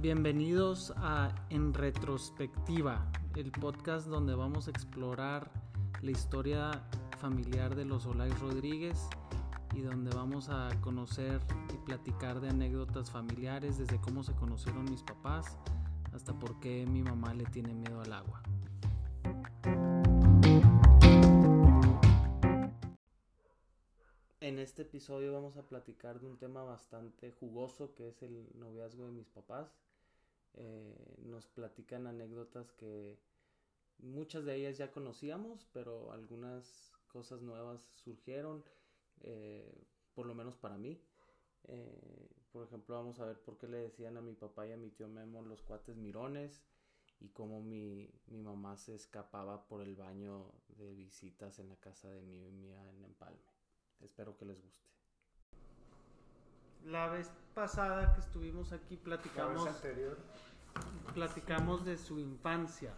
Bienvenidos a En Retrospectiva, el podcast donde vamos a explorar la historia familiar de los Olay Rodríguez y donde vamos a conocer y platicar de anécdotas familiares, desde cómo se conocieron mis papás hasta por qué mi mamá le tiene miedo al agua. En este episodio vamos a platicar de un tema bastante jugoso que es el noviazgo de mis papás. Eh, nos platican anécdotas que muchas de ellas ya conocíamos, pero algunas cosas nuevas surgieron, eh, por lo menos para mí. Eh, por ejemplo, vamos a ver por qué le decían a mi papá y a mi tío Memo los cuates mirones y cómo mi, mi mamá se escapaba por el baño de visitas en la casa de mi mía en Empalme. Espero que les guste. La vez pasada que estuvimos aquí platicamos, anterior. Platicamos de su infancia,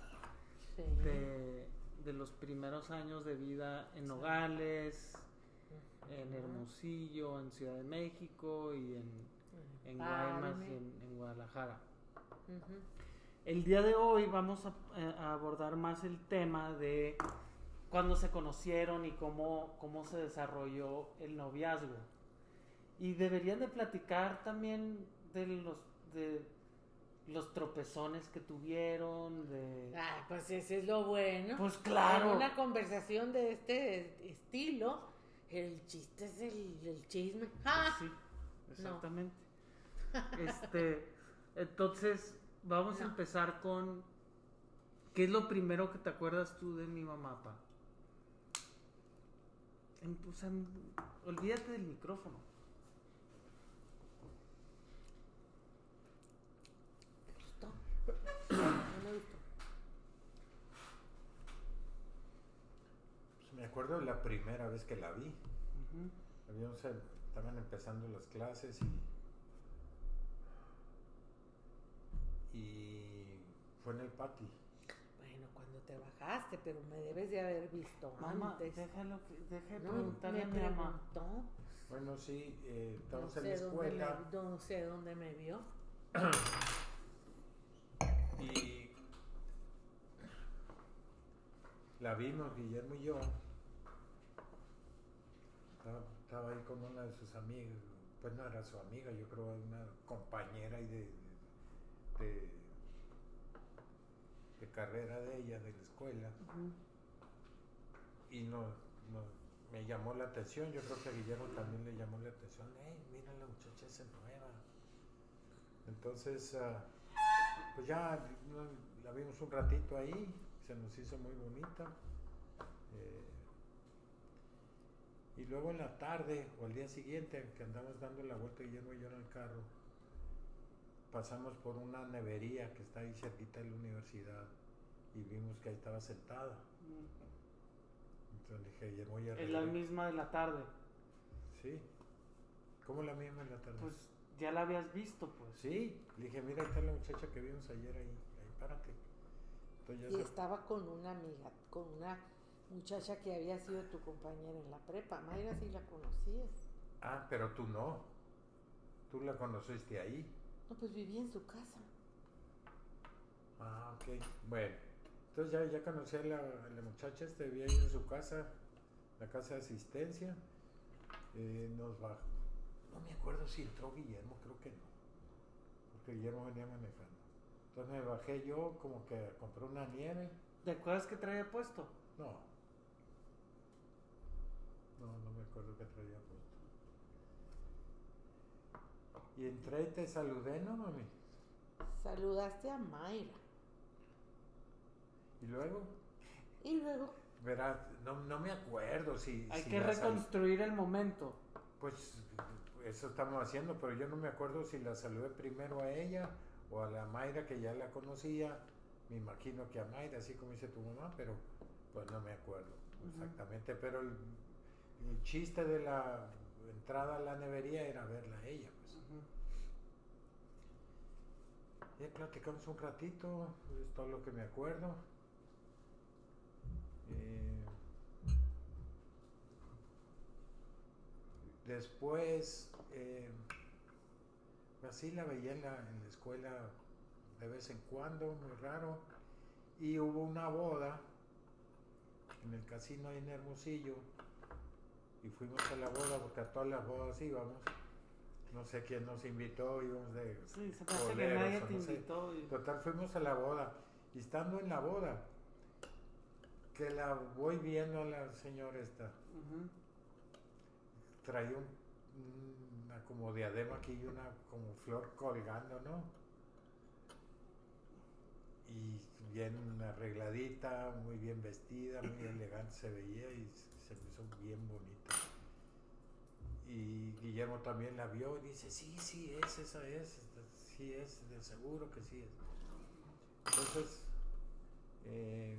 Sí. de, de los primeros años de vida en Nogales, en Hermosillo, en Ciudad de México y en, en Guaymas y en, en Guadalajara. El día de hoy vamos a, eh, a abordar más el tema de cuándo se conocieron y cómo, cómo se desarrolló el noviazgo. Y deberían de platicar también de los, de los tropezones que tuvieron, de... Ah, pues ese es lo bueno. Pues claro. En una conversación de este estilo, el chiste es el, el chisme. ¡Ah! Sí, exactamente. Este, entonces, vamos a empezar con... ¿Qué es lo primero que te acuerdas tú de mi mamá, pa? En- o sea, en- olvídate del micrófono. ¿Te gustó? No me gustó. Pues me acuerdo de la primera vez que la vi. Habíamos, estaban empezando las clases y. Y fue en el patio. Bueno, cuando te bajaste, pero me debes de haber visto Mamá, antes. déjalo de No, preguntarle me a mi mamá. preguntó. Bueno, sí, eh, No estábamos en la dónde escuela me, no sé dónde me vio. y. La vimos, Guillermo y yo. Estaba, estaba ahí con una de sus amigas. Pues no era su amiga, yo creo una compañera y de, de, de carrera de ella, de la escuela. Y no, no- me llamó la atención, yo creo que a Guillermo también le llamó la atención, hey, mira la muchacha esa nueva. Entonces, ah, pues ya la vimos un ratito ahí, se nos hizo muy bonita. eh, y luego en la tarde o al día siguiente, que andamos dando la vuelta Guillermo y yo en el carro, pasamos por una nevería que está ahí cerquita de la universidad y vimos que ahí estaba sentada. Entonces dije, Guillermo, ya Es la misma de la tarde. Sí. ¿Cómo la misma en la tarde? Pues ya la habías visto, pues. sí. Le dije, mira, ahí está la muchacha que vimos ayer ahí. Ahí, párate. Entonces ya Y se- estaba con una amiga, con una muchacha que había sido tu compañera en la prepa. Mayra sí la conocías. Ah, pero tú no. Tú la conociste ahí. No, pues vivía en su casa. Ah, ok. Bueno. Entonces ya, ya conocí a la, a la muchacha, este vivía ahí en su casa, la casa de asistencia. Eh, nos bajó. No me acuerdo si entró Guillermo, creo que no. Porque Guillermo venía manejando. Entonces me bajé yo como que a comprar una nieve. ¿Te acuerdas que traía puesto? No. No, no me acuerdo qué traía puesto. Y entré y te saludé, ¿no, mami? Saludaste a Mayra. Y luego, Y luego, verás, no, no me acuerdo si... Hay si que sal- reconstruir el momento. Pues eso estamos haciendo, pero yo no me acuerdo si la saludé primero a ella o a la Mayra que ya la conocía. Me imagino que a Mayra, así como dice tu mamá, pero pues no me acuerdo exactamente. Pero el, el chiste de la entrada a la nevería era verla a ella. Pues. Ya platicamos un ratito, es todo lo que me acuerdo. Eh, después, eh, así la veía en la, en la escuela de vez en cuando, muy raro. Y hubo una boda en el casino ahí en Hermosillo. Y fuimos a la boda porque a todas las bodas íbamos. No sé quién nos invitó, íbamos de Sí, se que nadie te no invitó. y- Total, fuimos a la boda. Y estando en la boda, que la voy viendo a la señora esta, Ujú. traía un- una como diadema aquí y una como flor colgando, ¿no? Y bien arregladita, muy bien vestida, muy elegante se veía y se me hizo bien bonita. Y Guillermo también la vio y dice, sí, sí es, esa es, sí es, de seguro que sí es. Entonces, eh,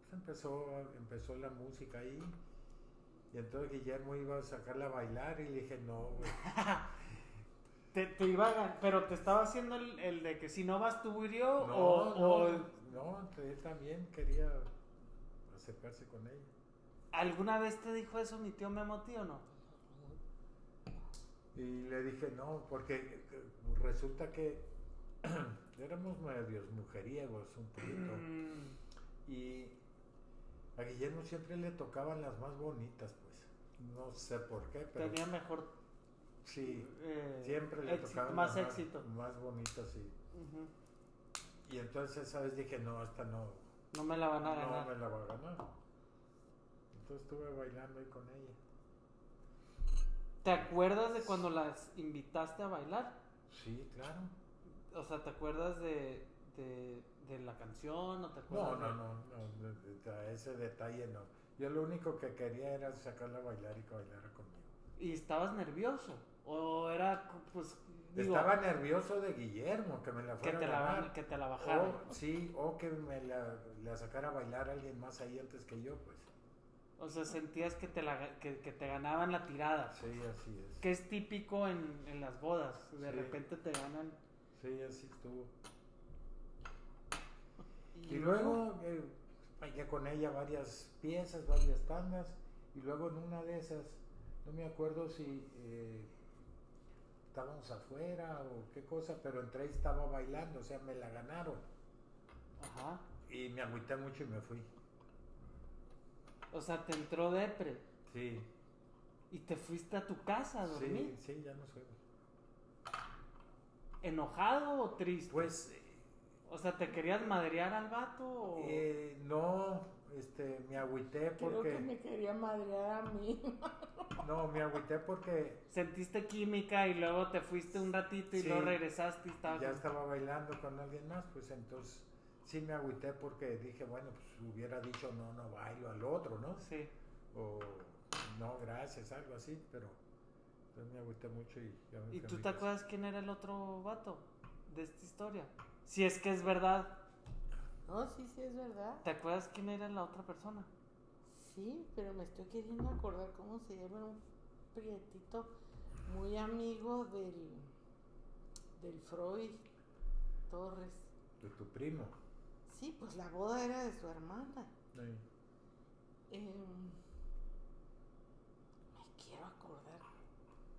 pues empezó, empezó la música ahí. Y entonces Guillermo iba a sacarla a bailar y le dije, no, güey. Te, te iba a pero te estaba haciendo el, el de que si no vas tú yo No, o, no, o no, él también quería acercarse con ella. Alguna vez te dijo eso mi tío Memo tío o no? Y le dije, no, porque eh, resulta que éramos medios mujeriegos un poquito. Mm, Y a Guillermo siempre le tocaban las más bonitas, pues. No sé por qué, pero tenía mejor sí, eh, siempre le éxito, tocaban más las éxito. Más, más bonitas, sí. Y entonces esa vez dije, no, esta no, No me la van a no ganar. me la va a ganar. Entonces estuve bailando ahí con ella. ¿Te acuerdas de cuando las invitaste a bailar? Sí, claro. O sea, ¿te acuerdas de, de, de la canción o te No, acuerdas? no, no, no, de ese detalle no. Yo lo único que quería era sacarla a bailar y que bailara conmigo. ¿Y estabas nervioso? ¿O era, pues, digo, Estaba nervioso de Guillermo, que me la que fuera te, a ganar. que te la bajaran? O, sí, o que me la, la sacara a bailar alguien más ahí antes que yo, pues. O sea, sentías que te, la, que, que te ganaban la tirada. Sí, así es. Que es típico en, en las bodas. De Sí. repente te ganan. Sí, así estuvo. Y luego eh, con ella varias piezas, varias tandas. Y luego en una de esas, no me acuerdo si eh, estábamos afuera o qué cosa, pero entré y estaba bailando, o sea, me la ganaron. Ajá. Y me agüité mucho y me fui. O sea, te entró depre. Sí, Y te fuiste a tu casa a dormir. sí, sí, ya no sé. ¿Enojado o triste? Pues O sea, ¿te querías madrear al vato o...? eh, no, este, me agüité Creo que porque... me quería madrear a mí. No, me agüité porque Sentiste química y luego te fuiste un ratito y Sí. luego regresaste y estaba... ya estaba bailando con alguien más, pues entonces sí me agüité porque dije, bueno, pues hubiera dicho no, no bailo al otro, ¿no? Sí. O no, gracias, algo así, pero entonces me agüité mucho y ya me ¿Y tú te acuerdas quién era el otro vato de esta historia? Si es que es verdad, No, sí, sí, es verdad. ¿te acuerdas quién era la otra persona? Sí, pero me estoy queriendo acordar cómo se llama un prietito muy amigo del, del Freud Torres. De tu primo. Sí, pues la boda era de su hermana. Sí. Em, me quiero acordar.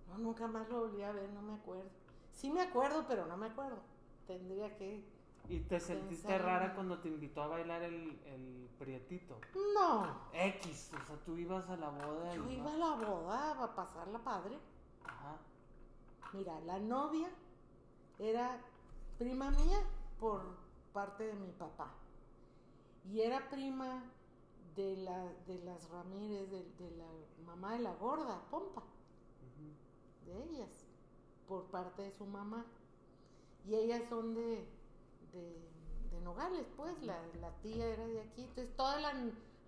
No, nunca más lo volví a ver, no me acuerdo. Sí me acuerdo, pero no me acuerdo. Tendría que... ¿Y te sentiste Pensar rara cuando te invitó a bailar el, el prietito? No, X, o sea, tú ibas a la boda yo iba a la boda a pasarla padre. Ajá. Mira, la novia era prima mía por parte de mi papá. Y era prima de, la, de las Ramírez, de, de la mamá de la gorda, Pompa, de ellas, por parte de su mamá. Y ellas son de, de, de Nogales, pues, la, la tía era de aquí. Entonces, toda la,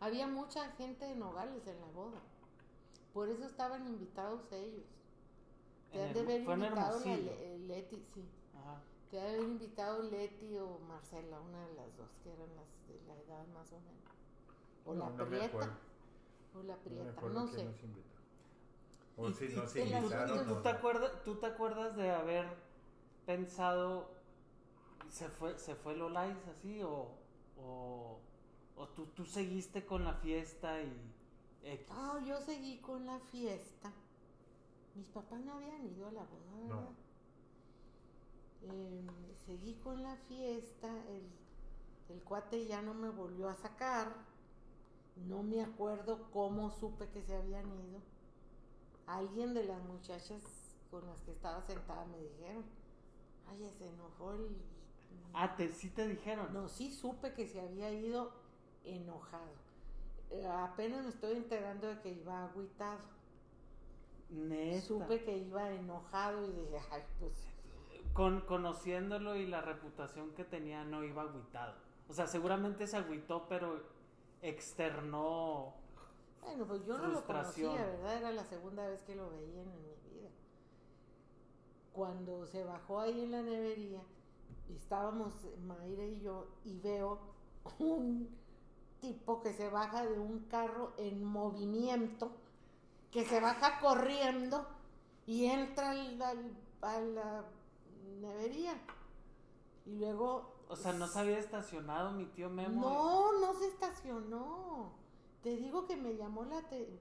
había mucha gente de Nogales en la boda. Por eso estaban invitados ellos. Te han de haber invitado la Leti, sí. Ajá. Te ha de haber invitado Leti o Marcela, una de las dos, que eran las de la edad más o menos. O No, la no prieta. O la No me prieta, no quién sé. nos. O Y- si y- nos invitaron. ¿Tú, o te no. acuerdas, ¿Tú te acuerdas de haber pensado, se fue, se fue Lolais así o, o, o tú, tú seguiste con la fiesta y X? Ah, yo seguí con la fiesta. Mis papás no habían ido a la boda, No. Em, seguí con la fiesta, el, el cuate ya no me volvió a sacar, no me acuerdo cómo supe que se habían ido. Alguien de las muchachas con las que estaba sentada me dijeron, ay, se enojó el... Ah, te, sí te dijeron. No, sí supe que se había ido enojado. Eh, apenas me estoy enterando de que iba agüitado. Neta. Supe que iba enojado y dije, ay, pues Con, conociéndolo y la reputación que tenía, no iba agüitado. O sea, seguramente se agüitó, pero externó. Bueno, pues yo no lo conocía, ¿verdad? Era la segunda vez que lo veía en mi vida. Cuando se bajó ahí en la nevería, estábamos Mayra y yo, y veo un tipo que se baja de un carro en movimiento, que se baja corriendo y entra al- al- a la nevería. Y luego O sea, no se había estacionado mi tío Memo. no, no se estacionó. Te digo que me llamó la... te-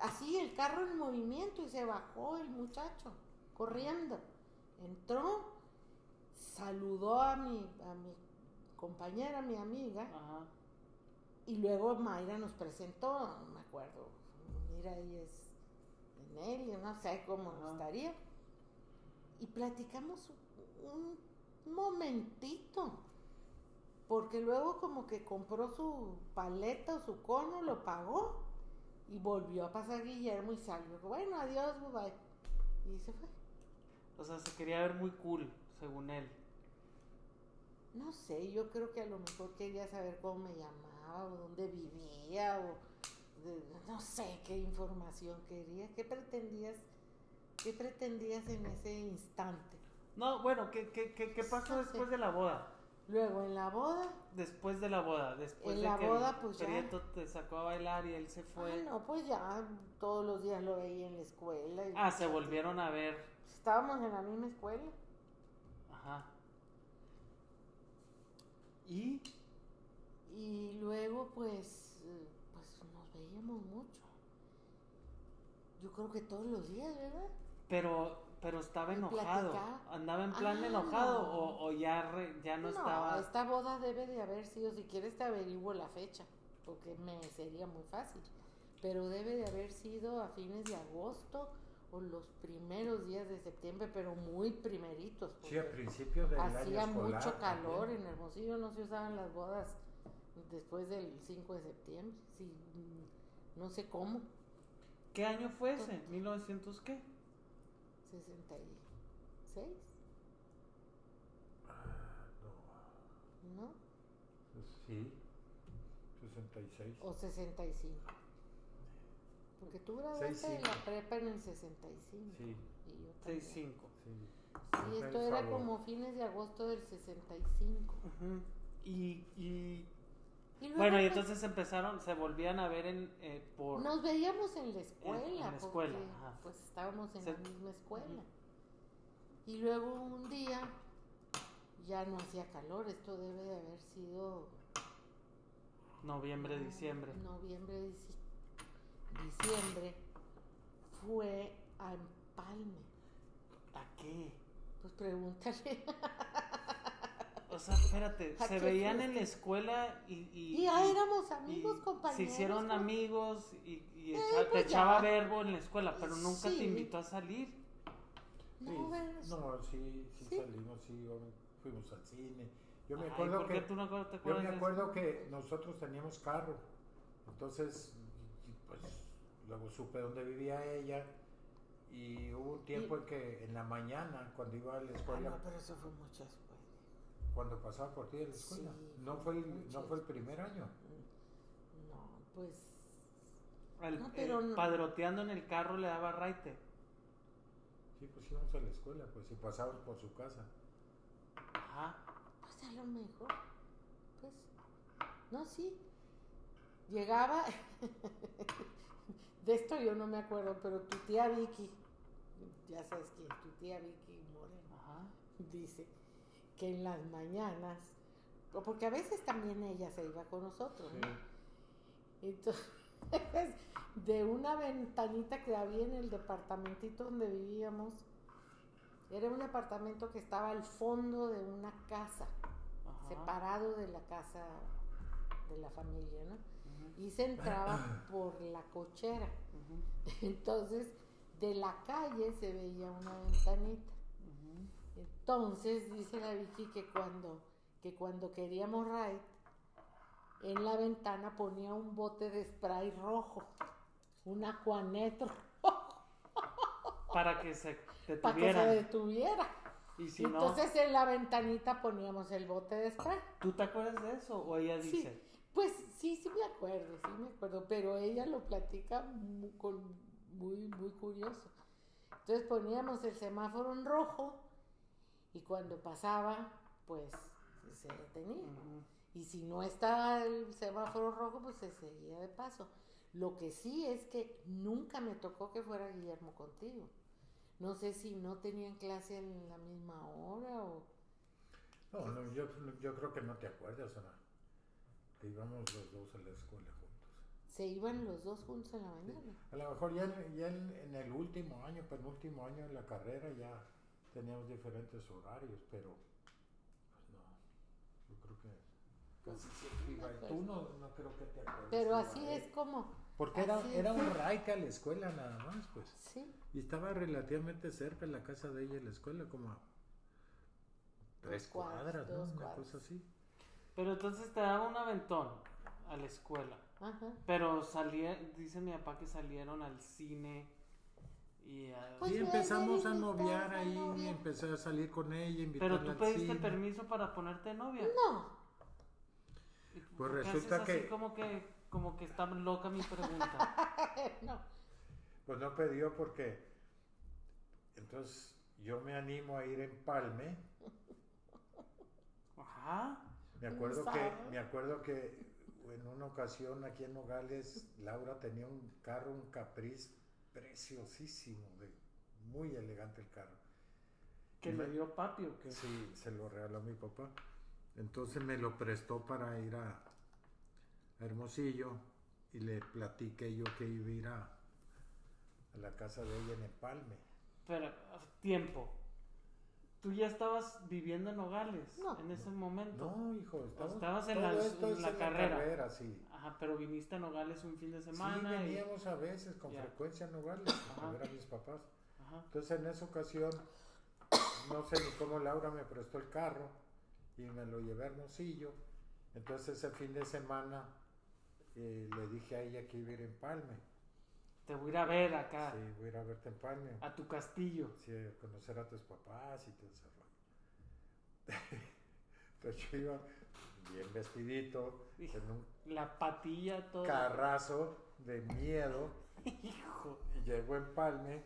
Así, el carro en movimiento y se bajó el muchacho, corriendo. Entró, saludó a mi, a mi compañera, mi amiga, Ajá. y luego Mayra nos presentó, no me acuerdo. Mira, ella es Nelia, no sé cómo Ajá. estaría. Y platicamos un momentito. Porque luego como que compró su paleta o su cono, lo pagó y volvió a pasar Guillermo y salió. Bueno, adiós, bye bye. Y se fue. O sea, se quería ver muy cool, según él. No sé, yo creo que a lo mejor quería saber cómo me llamaba o dónde vivía o de- no sé qué información quería. ¿Qué pretendías? ¿Qué pretendías en ese instante? No, bueno, ¿qué, qué, qué, qué pasó después de la boda? Luego en la boda, Después de la boda, después En de la que boda, pues, ya. Prieto te sacó a bailar y él se fue. ah, no, pues ya todos los días lo veía en la escuela. y- Ah, se volvieron a ver. Estábamos en la misma escuela. Ajá. ¿Y? Y luego, pues, pues nos veíamos mucho. Yo creo que todos los días, ¿verdad? Pero, pero estaba enojado. platicar. ¿Andaba en plan Ah, enojado no. o, o ya, re- ya no, estaba? esta boda debe de haber sido, si quieres te averiguo la fecha, porque me sería muy fácil. Pero debe de haber sido a fines de agosto o los primeros días de septiembre, pero muy primeritos. Sí, a porque principios del año Hacía escolar mucho calor también. en Hermosillo, no se usaban las bodas después del 5 de septiembre. Sí, mm, no sé cómo, ¿Qué año fue ese? ¿1900 qué? 66, Ah, no, ¿no? sí, 66. O 65. Porque tú graduaste de 65. la prepa en el 65. Sí, Y yo también. 65. sí. Sí, esto era como fines de agosto del 65. Ujú. Y, y Y luego, bueno, y entonces empezaron, se volvían a ver en, eh, por... Nos veíamos en la escuela. en la porque, escuela, ajá. Pues estábamos en Se- la misma escuela. Y luego un día ya no hacía calor. Esto debe de haber sido Noviembre, no- diciembre. Noviembre, dici- diciembre. Fue a Empalme. ¿A qué? Pues pregúntale. O sea, espérate, ¿A se veían en la escuela y... Y, Y ya y- éramos y amigos, compañeros. Se hicieron pues. amigos y, y Eh, echa- te pues echaba ya. verbo en la escuela, pero nunca Sí. te invitó a salir. No, Sí, no, sí, sí, ¿Sí? salimos, sí, fuimos al cine. Yo me Ay, acuerdo ¿por qué que tú no te yo acuerdas me acuerdo que nosotros teníamos carro. Entonces, y- pues luego supe dónde vivía ella y hubo un tiempo Y- en que en la mañana cuando iba a la Ah, escuela, no, pero eso fue después. Cuando pasaba por ti de la escuela, Sí, no fue fue el, no fue el primer año. No, pues El- No, el pero no. padroteando en el carro le daba raite. Sí, pues íbamos a la escuela, pues si pasabas por su casa. Ajá. Pues a lo mejor. Pues. No, sí. Llegaba. de esto yo no me acuerdo, pero tu tía Vicky, ya sabes quién, tu tía Vicky Moreno, Ajá. dice que en las mañanas, porque a veces también ella se iba con nosotros, Sí. ¿no? Entonces, de una ventanita que había en el departamentito donde vivíamos, Era un departamento que estaba al fondo de una casa, Ajá. separado de la casa de la familia, ¿no? Y se entraba por la cochera. Entonces, de la calle se veía una ventanita. Entonces, dice la Vicky que cuando, que cuando queríamos ride, en la ventana ponía un bote de spray rojo, un acuanetro, Para que se para que se detuviera. Y si Entonces en la ventanita poníamos el bote de spray. ¿tú te acuerdas de eso? O ella Sí. dice, Pues sí, sí me acuerdo, sí me acuerdo, pero ella lo platica muy, muy curioso. Entonces poníamos el semáforo en rojo y cuando pasaba, pues se detenía. Y si no estaba el semáforo rojo, pues se seguía de paso. Lo que sí es que nunca me tocó que fuera Guillermo contigo. No sé si no tenían clase en la misma hora o... No, no, yo, yo creo que no te acuerdas, Ana. Que íbamos los dos a la escuela juntos. Se iban los dos juntos en la mañana. A lo mejor ya, ya en, en el último año, penúltimo año de la carrera ya teníamos diferentes horarios, pero pues no, yo creo que casi siempre iba. y Tú no, no creo que te acuerdes. Pero así él. es como... Porque era, era un raite a la escuela nada más, pues. Sí, Y estaba relativamente cerca la casa de ella y la escuela, como a tres cuadras, cuadras, ¿no? dos Una cuadras. cosa así. Pero entonces te daba un aventón a la escuela. ajá. Pero salía, dice mi papá que salieron al cine y a- Pues y empezamos a noviar ahí, noviar. empecé a salir con ella, Pero tú pediste cine. permiso para ponerte novia. No, ¿Y Pues resulta haces así que- como que como que está loca mi pregunta. no. Pues no pidió porque entonces yo me animo a ir en Palme. Ajá. Me ¿Cómo acuerdo que me acuerdo que en una ocasión aquí en Nogales Laura tenía un carro, un Caprice preciosísimo, de, muy elegante el carro. Que le me- dio papi o qué. Sí, se lo regaló mi papá. Entonces me lo prestó para ir a, a Hermosillo y le platiqué yo que iba a ir a, a la casa de ella en Empalme. Pero tiempo. Tú ya estabas viviendo en Nogales No. en ese momento. No, hijo, estamos, estabas en la- en la carrera. carrera, sí. Ajá, pero viniste a Nogales un fin de semana. sí, y- veníamos a veces con frecuencia a Nogales a Ajá. ver a mis papás. Ajá. Entonces en esa ocasión, no sé ni cómo Laura me prestó el carro y me lo llevé a Hermosillo. Entonces ese fin de semana eh, le dije a ella que iba a ir en Palme. Te voy a ir a ver acá, Sí, voy a ir a verte en Palme. a tu castillo. Sí, a conocer a tus papás y todo ese rollo. Entonces yo iba bien vestidito, Hijo. en un La patilla, todo. carrazo de miedo. Hijo. Y llego en Palme,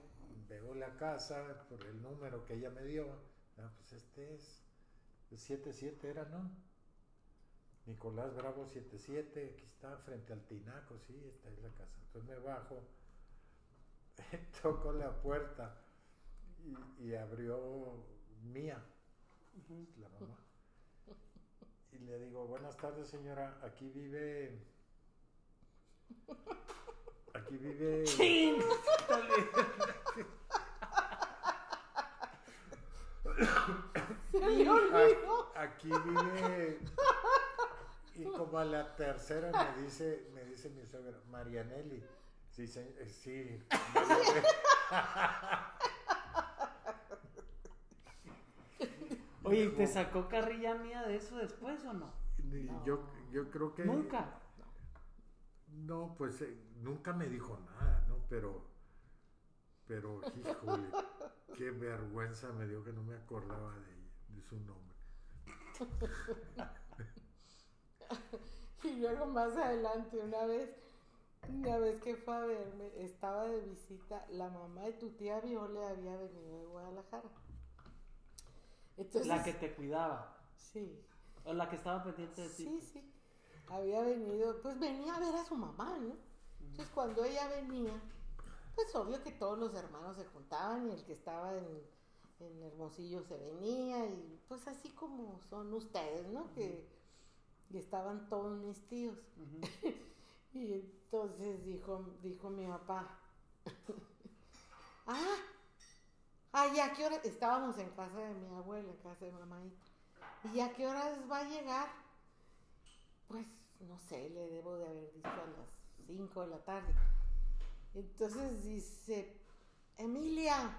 veo la casa por el número que ella me dio. Ah, pues este es. El 77 era, ¿no? Nicolás Bravo 77, aquí está, frente al Tinaco, sí, esta es la casa. Entonces me bajo, toco la puerta y, y abrió Mía, la mamá. Y le digo, buenas tardes señora, aquí vive... Aquí vive... ¡Chin! Se me olvidó. A- Aquí vive. Y como a la tercera me dice, me dice mi suegra, Marianelli. Sí, se- eh, sí. Marianelli. Oye, ¿y te sacó carrilla mía de eso después o no? Yo, yo creo que. Nunca. No, pues eh, nunca me dijo nada, ¿no? Pero. Pero, híjole, qué vergüenza me dio que no me acordaba de, de su nombre. Y luego más adelante, una vez, una vez que fue a verme, estaba de visita, la mamá de tu tía Viola había venido de Guadalajara. Entonces, La que te cuidaba. Sí, O la que estaba pendiente de ti. sí, sí. Había venido, pues venía a ver a su mamá, ¿no? Entonces cuando ella venía, pues obvio que todos los hermanos se juntaban y el que estaba en, en Hermosillo se venía y pues así como son ustedes, ¿no? Que y estaban todos mis tíos. Y entonces dijo, dijo mi papá, ah, Ay, ¿a qué hora? Estábamos en casa de mi abuela, en casa de mamá. ¿Y a qué horas va a llegar? Pues, no sé, le debo de haber dicho a las 5 de la tarde. Entonces dice, Emilia,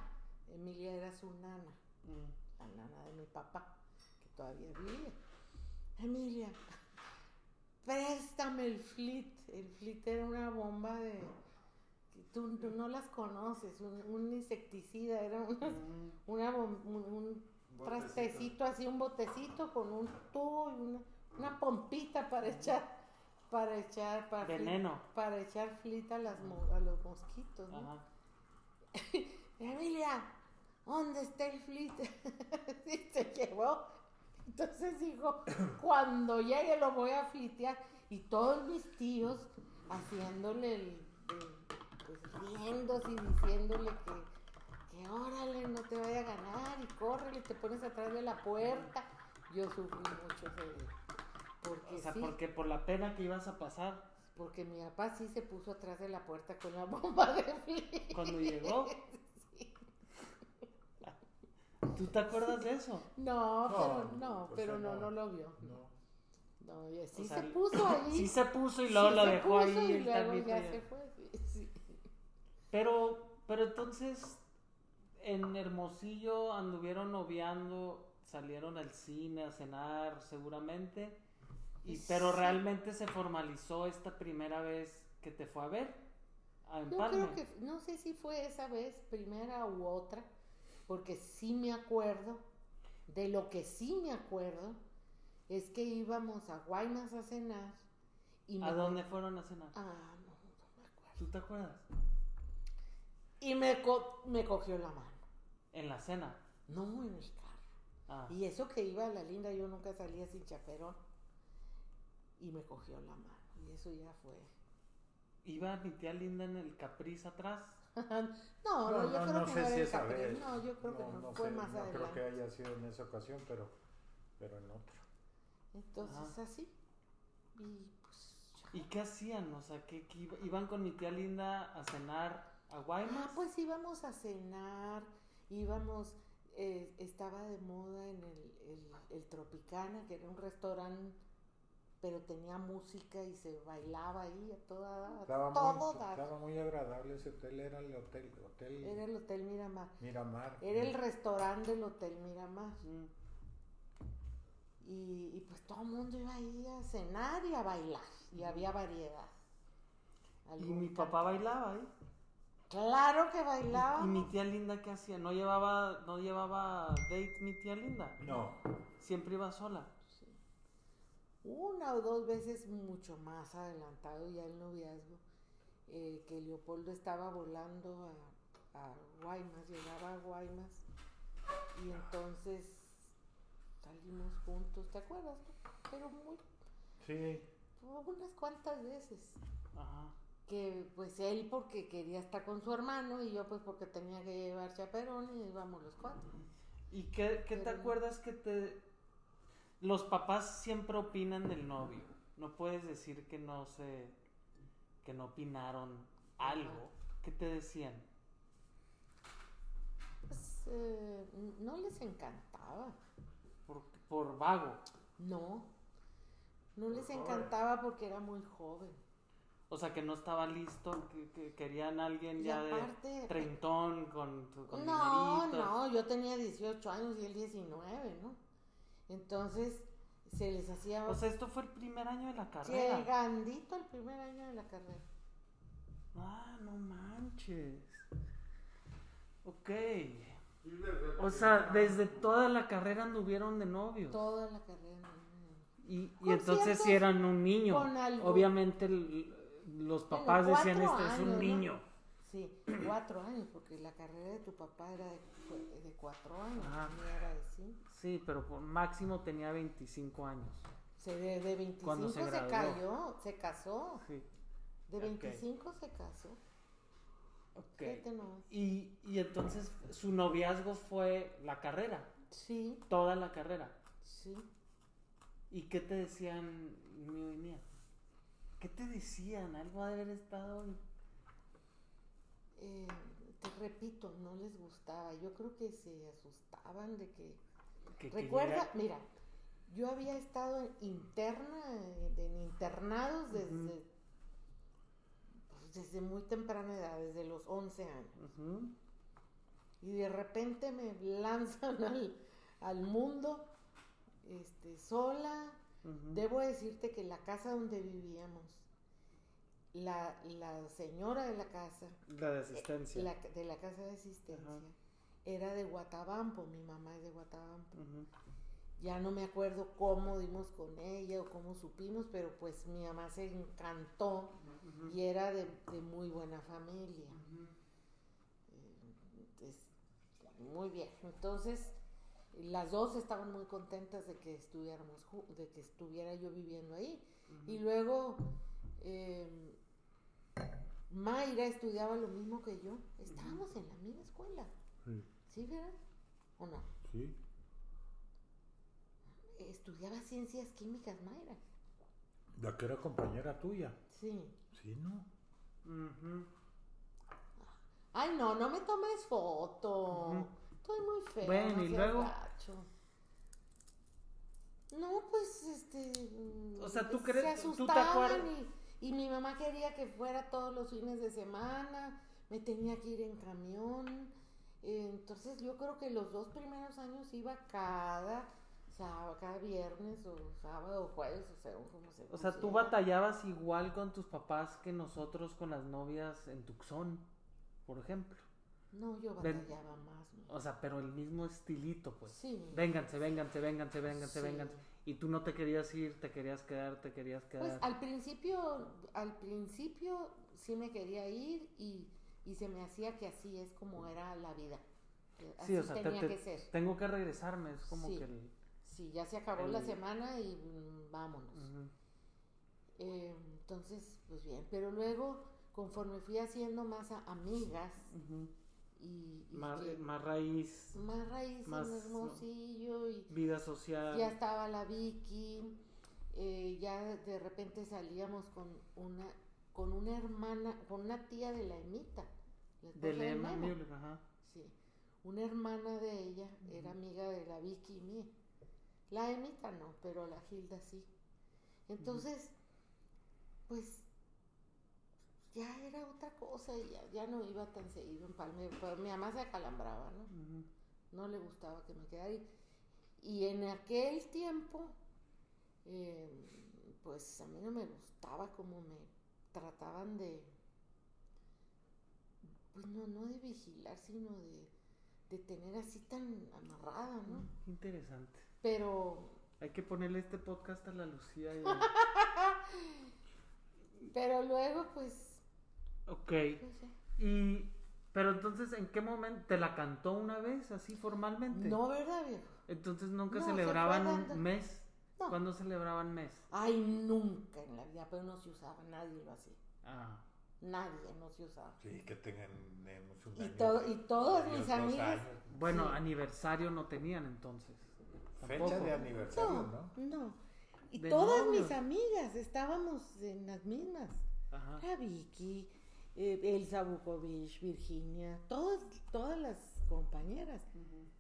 Emilia era su nana, Mm. la nana de mi papá, que todavía vive. Emilia, préstame el flit. El flit era una bomba de... Tú, tú no las conoces, un, un insecticida, era una, Mm. un, un trastecito así, un botecito con un tubo y una, una pompita para echar, para echar, para, flit- Veneno. para echar flit a, las, mo- a los mosquitos. ¿no? Ajá. Emilia, ¿dónde está el flit? y se llevó. Entonces dijo, cuando llegue lo voy a flitear. Y todos mis tíos haciéndole el, el- pues riéndose y diciéndole que, que órale, no te vaya a ganar y córrele, te pones atrás de la puerta. Yo sufrí mucho ese día. Porque O sea, sí, porque por la pena que ibas a pasar porque mi papá sí se puso atrás de la puerta con la bomba de flit. cuando llegó. ¿Tú te acuerdas de eso? No, No, pero no, pues, pero no, no. no lo vio. No. No, y sí O sea, se puso ahí. Sí se puso y luego sí lo se dejó ahí y luego ya ya. se fue. sí, sí. Pero, pero entonces, en Hermosillo anduvieron noviando, salieron al cine a cenar seguramente, y, pero Sí. realmente se formalizó esta primera vez que te fue a ver a Yo Empalme. creo que, no sé si fue esa vez, primera u otra, porque sí me acuerdo, de lo que sí me acuerdo, es que íbamos a Guaymas a cenar. Y ¿A dónde fueron a cenar? Ah, no, no me acuerdo. ¿Tú te acuerdas? Y me, co- me cogió la mano. En la cena. No, en el carro. Ah, Y eso que iba a la linda, yo nunca salía sin chaperón. Y me cogió la mano. Y eso ya fue. ¿Iba mi tía Linda en el Capriz atrás? no, no, yo creo no que sé no si esa vez. No, yo creo que no, fue sé, más no adelante. creo que haya sido en esa ocasión, pero, pero en otra. Entonces Ajá. así. Y pues. ya. ¿Y qué hacían? O sea, ¿qué, qué iba- iban con mi tía Linda a cenar a Guaymas? Ah, pues íbamos a cenar, íbamos, eh, estaba de moda en el, el, el Tropicana, que era un restaurante, pero tenía música y se bailaba ahí a toda, Estaba, todo muy, dar. estaba muy agradable ese hotel, era el hotel, hotel Era el Hotel Miramar. Miramar. Era el restaurante del Hotel Miramar. Mm. Y, y pues todo el mundo iba ahí a cenar y a bailar. Y había variedad. Y mi papá bailaba ahí. Claro que bailaba. ¿Y mi tía Linda qué hacía? ¿No llevaba, no llevaba date mi tía Linda? No, Siempre iba sola. Sí. Una o dos veces mucho más adelantado ya el noviazgo, eh, que Leopoldo estaba volando a, a Guaymas, llegaba a Guaymas y entonces salimos juntos, ¿te acuerdas? no? Pero muy, sí, unas cuantas veces. Ajá. Que pues él porque quería estar con su hermano y yo pues porque tenía que llevar chaperón y íbamos los cuatro. ¿Y qué, qué te Pero acuerdas que te... Los papás siempre opinan del novio. No puedes decir que no se... que no opinaron algo. ¿Qué te decían? Pues eh, no les encantaba. Por, por vago. No, no les encantaba porque era muy joven. O sea, que no estaba listo, que, que querían a alguien Y ya aparte- de treintón con, con No, no, yo tenía 18 años y él 19, ¿no? Entonces se les hacía O sea, esto fue el primer año de la carrera. llegandito el primer año de la carrera. Ah, no manches. Ok. O sea, desde toda la carrera anduvieron de novios. Toda la carrera. Y, y entonces si eran un niño. con algo- Obviamente el- los papás Bueno, decían, este es un niño. Sí, cuatro años, porque la carrera de tu papá era de, cuatro años, era de cinco. Sí, pero por máximo tenía 25 años. Se de, de 25 Cuando se cayó, se casó. Sí. De Ok. 25 se casó. Ok. Fíjate nomás. Y, y entonces su noviazgo fue la carrera, Sí, toda la carrera. sí. ¿Y qué te decían mío y mía? ¿Qué te decían? Algo ha de haber estado. Eh, te repito, no les gustaba. Yo creo que se asustaban de que... Que- que Recuerda, llega- mira, yo había estado en interna, eh, en internados desde, pues, desde muy temprana edad, desde los 11 años. Y de repente me lanzan al, al mundo este, sola. Debo decirte que la casa donde vivíamos, la, la señora de la casa, La de asistencia. la- de la casa de asistencia, era de Guatabampo, mi mamá es de Guatabampo. Ya no me acuerdo cómo dimos con ella o cómo supimos, pero pues mi mamá se encantó y era de, de muy buena familia. Eh, es- muy bien. Entonces, las dos estaban muy contentas de que estuviéramos, de que estuviera yo viviendo ahí. Y luego eh, Mayra estudiaba lo mismo que yo. Estábamos en la misma escuela. Sí. ¿Sí, verdad? ¿O no? Sí. Estudiaba ciencias químicas, Mayra. La que era compañera tuya. Sí. Sí, ¿no? Ujú. Ay, no, no me tomes foto. Estoy muy fea. Bueno, no ¿y luego? gacho. No, pues, este... O sea, ¿tú se crees- tú te acuerdas? Y, y mi mamá quería que fuera todos los fines de semana. Me tenía que ir en camión. Entonces, yo creo que los dos primeros años iba cada sábado, cada viernes o sábado o jueves, o sea, como se O sea, tú batallabas igual con tus papás que nosotros con las novias en Tucson, por ejemplo. No, yo Ven- batallaba más. O sea, pero el mismo estilito, pues. Sí. Vénganse, vénganse, vénganse, vénganse, Sí. vénganse. Y tú no te querías ir, te querías quedar, te querías Pues quedar. al principio, al principio sí me quería ir y, y se me hacía que así es como era la vida. Así sí, o sea, te- tenía te- que ser. tengo que regresarme, es como Sí. que el... Sí, ya se acabó la semana y mm, vámonos. Eh, entonces, pues bien. Pero luego, conforme fui haciendo más amigas. Y, y Más, que- más raíz, más raíz más, en ¿no? Hermosillo y vida social. ya estaba la Vicky, eh, ya de repente salíamos con una con una hermana, con una tía de la Emita, la de Memo. Müller, ajá. Sí, una hermana de ella era amiga de la Vicky y mía. La Emita no, pero la Gilda sí. Entonces, pues ya era otra cosa y ya, ya no iba tan seguido en Palme, pero mi mamá se acalambraba, ¿no? No le gustaba que me quedara ahí. Y en aquel tiempo, eh, pues a mí no me gustaba como me trataban de, pues no, no de vigilar, sino de, de tener así tan amarrada, ¿no? Qué interesante. Pero, Hay que ponerle este podcast a la Lucía. y- pero luego, pues, ok. Y... Pero entonces, ¿en qué momento? ¿Te la cantó una vez así formalmente? No, ¿verdad, viejo? Entonces nunca No, celebraban un mes. No. ¿Cuándo celebraban mes? Ay, nunca en la vida, pero no se usaba, nadie lo hacía. Ah. Nadie no se usaba. Sí, que tenemos un Y año todo- y todas de mis años. Bueno, Sí. aniversario no tenían entonces. Fecha Tampoco. de aniversario, ¿no? No, no. Y De todas novios. mis amigas estábamos en las mismas. Ajá. La Vicky, eh, Elsa Bukovic, Virginia, todas, todas las compañeras.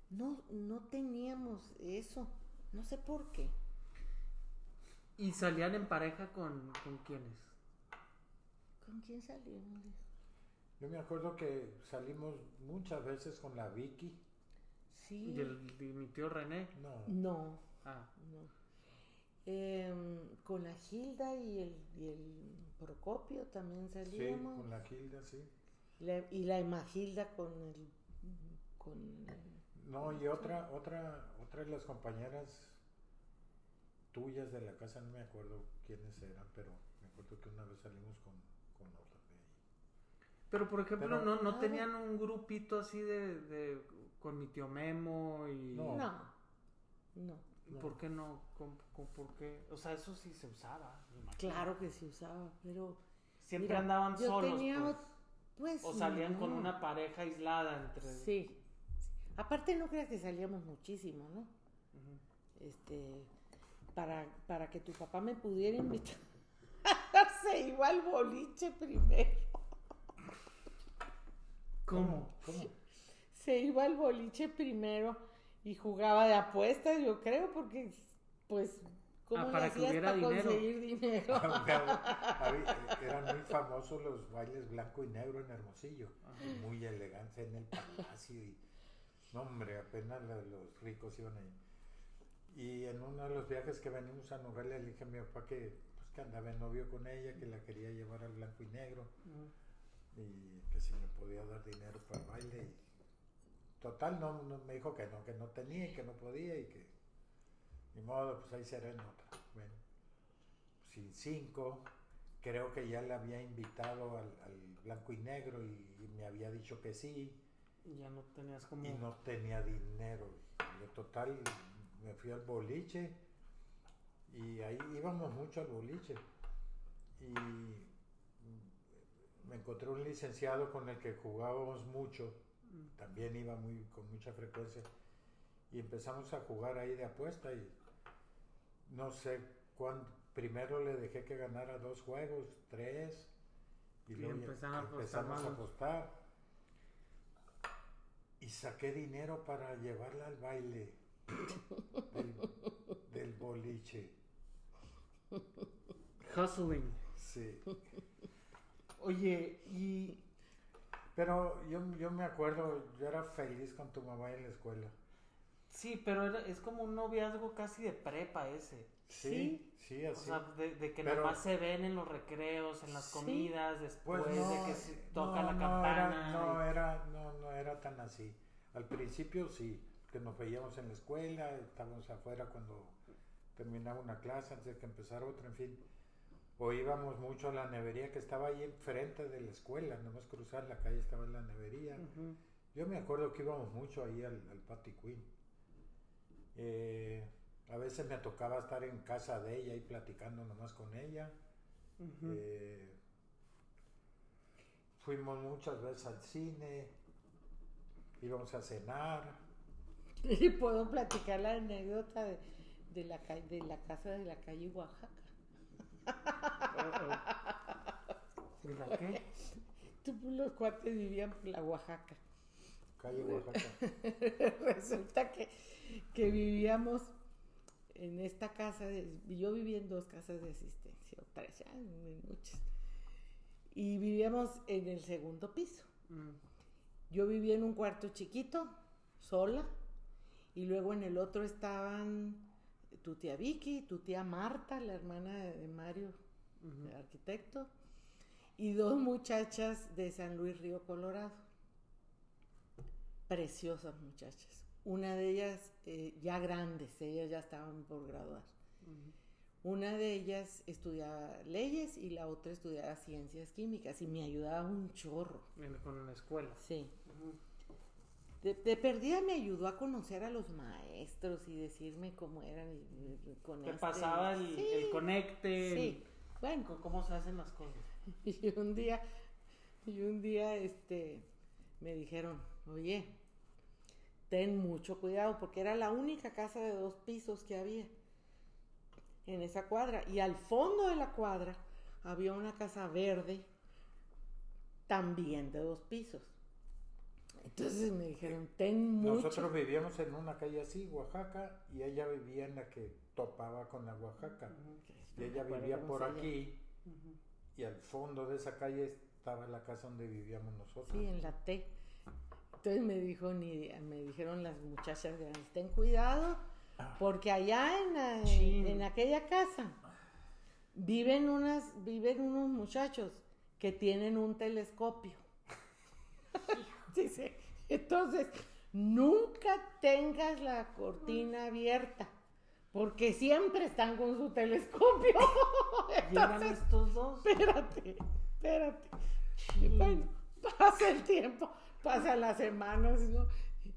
No, no teníamos eso. No sé por qué. ¿Y salían en pareja con, con quiénes? ¿Con quién salimos? Yo me acuerdo que salimos muchas veces con la Vicky. Sí. ¿Y, el, y mi tío René? No, No, Ah. no. Em, con la Gilda y el, y el Procopio también sí, salíamos. con la Gilda, sí. La- y la Emagilda con el. Con el- No, y otra, otra, otra de las compañeras tuyas de la casa, no me acuerdo quiénes eran, pero me acuerdo que una vez salimos con, con otra de ahí. Pero por ejemplo, Pero- ¿no, no Ah, tenían un grupito así de, de- con mi tío Memo y... No. No, no. ¿Y No. ¿Por qué no? ¿Con- con- por qué? O sea, eso sí se usaba. me. Claro que se usaba, pero. Siempre Mira, andaban solos, tenía pues. Pues. O salían con una pareja aislada entre... Sí. sí. Aparte, no creas que salíamos muchísimo, ¿no? Este. Para, para que tu papá me pudiera invitar. se iba al boliche primero. ¿Cómo? ¿Cómo? Se iba al boliche primero y jugaba de apuestas, yo creo, porque pues ¿cómo Ah, para que hacías hubiera para dinero. conseguir dinero? Había- Eran muy famosos los bailes blanco y negro en Hermosillo. y Muy elegante en el palacio. Y, no, hombre, apenas los ricos iban ahí. Y en uno de los viajes que venimos a Nogales le dije a mi papá que, pues, que andaba en novio con ella, que la quería llevar al blanco y negro. y que si me podía dar dinero para el baile. Y total, no, no, me dijo que no, que no tenía y que no podía y que ni modo, pues ahí será en otra. Bueno, sin cinco, creo que ya le había invitado al, al blanco y negro y, y me había dicho que sí Y ya no tenías como... y no tenía dinero. Y de total, me fui al boliche y ahí íbamos mucho al boliche. Y me encontré un licenciado con el que jugábamos mucho, también iba muy, con mucha frecuencia. Y empezamos a jugar ahí de apuesta y no sé cuándo. Primero le dejé que ganara dos juegos, tres. Y Y luego empezamos a apostar. Y saqué dinero para llevarla al baile del, del boliche. Hustling. Sí. Oye, y... Pero yo, yo me acuerdo, yo era feliz con tu mamá en la escuela. Sí, pero era- es como un noviazgo casi de prepa ese. Sí, sí, O así. sea, de, de que Pero- nomás se ven en los recreos, en las Sí. comidas, después Pues no, de que se toca no, la no campana. Era, no, era, no, no era tan así. Al principio sí, que nos veíamos en la escuela, estábamos afuera cuando terminaba una clase, antes de que empezara otra, en fin. O íbamos mucho a la nevería que estaba ahí enfrente de la escuela, nomás cruzar la calle estaba en la nevería. Yo me acuerdo que íbamos mucho ahí al, al Patty Queen. Eh, a veces me tocaba estar en casa de ella y platicando nomás con ella. Eh, fuimos muchas veces al cine, íbamos a cenar. Y puedo platicar la anécdota de, de la, ca- de la casa de la calle Oaxaca. ¿Y la qué? Tú, los cuates vivían por la Oaxaca. Calle Oaxaca. Resulta que, que vivíamos en esta casa, de- yo vivía en dos casas de asistencia, o tres, ya, en muchas. Y vivíamos en el segundo piso. Mm. Yo vivía en un cuarto chiquito, sola, y luego en el otro estaban tu tía Vicky, tu tía Marta, la hermana de Mario, el arquitecto, y dos muchachas de San Luis Río Colorado. Preciosas muchachas. Una de ellas eh, ya grandes, ellas ya estaban por graduar. Una de ellas estudiaba leyes y la otra estudiaba ciencias químicas y me ayudaba un chorro. En- Con la escuela. Sí. De, de perdida me ayudó a conocer a los maestros y decirme cómo eran y- y con Te este- pasaba el, Sí, el conecte, Sí. Bueno, cómo se hacen las cosas. y un día, y un día, este, me dijeron, oye, ten mucho cuidado, porque era la única casa de dos pisos que había en esa cuadra. Y al fondo de la cuadra había una casa verde, también de dos pisos. Entonces me dijeron, ten mucho. Nosotros vivíamos en una calle así, Oaxaca, y ella vivía en la que topaba con la Oaxaca. Y ella vivía por aquí, y al fondo de esa calle estaba la casa donde vivíamos nosotros. Sí, en la T. Entonces me dijo me dijeron las muchachas grandes, ten cuidado, porque allá en, la- en, aquella casa viven unas, viven unos muchachos que tienen un telescopio. Dice, entonces nunca tengas la cortina abierta, porque siempre están con su telescopio. Llegan estos dos. espérate, espérate. Y Chin. bueno, pasa el tiempo, pasan las semanas, ¿no?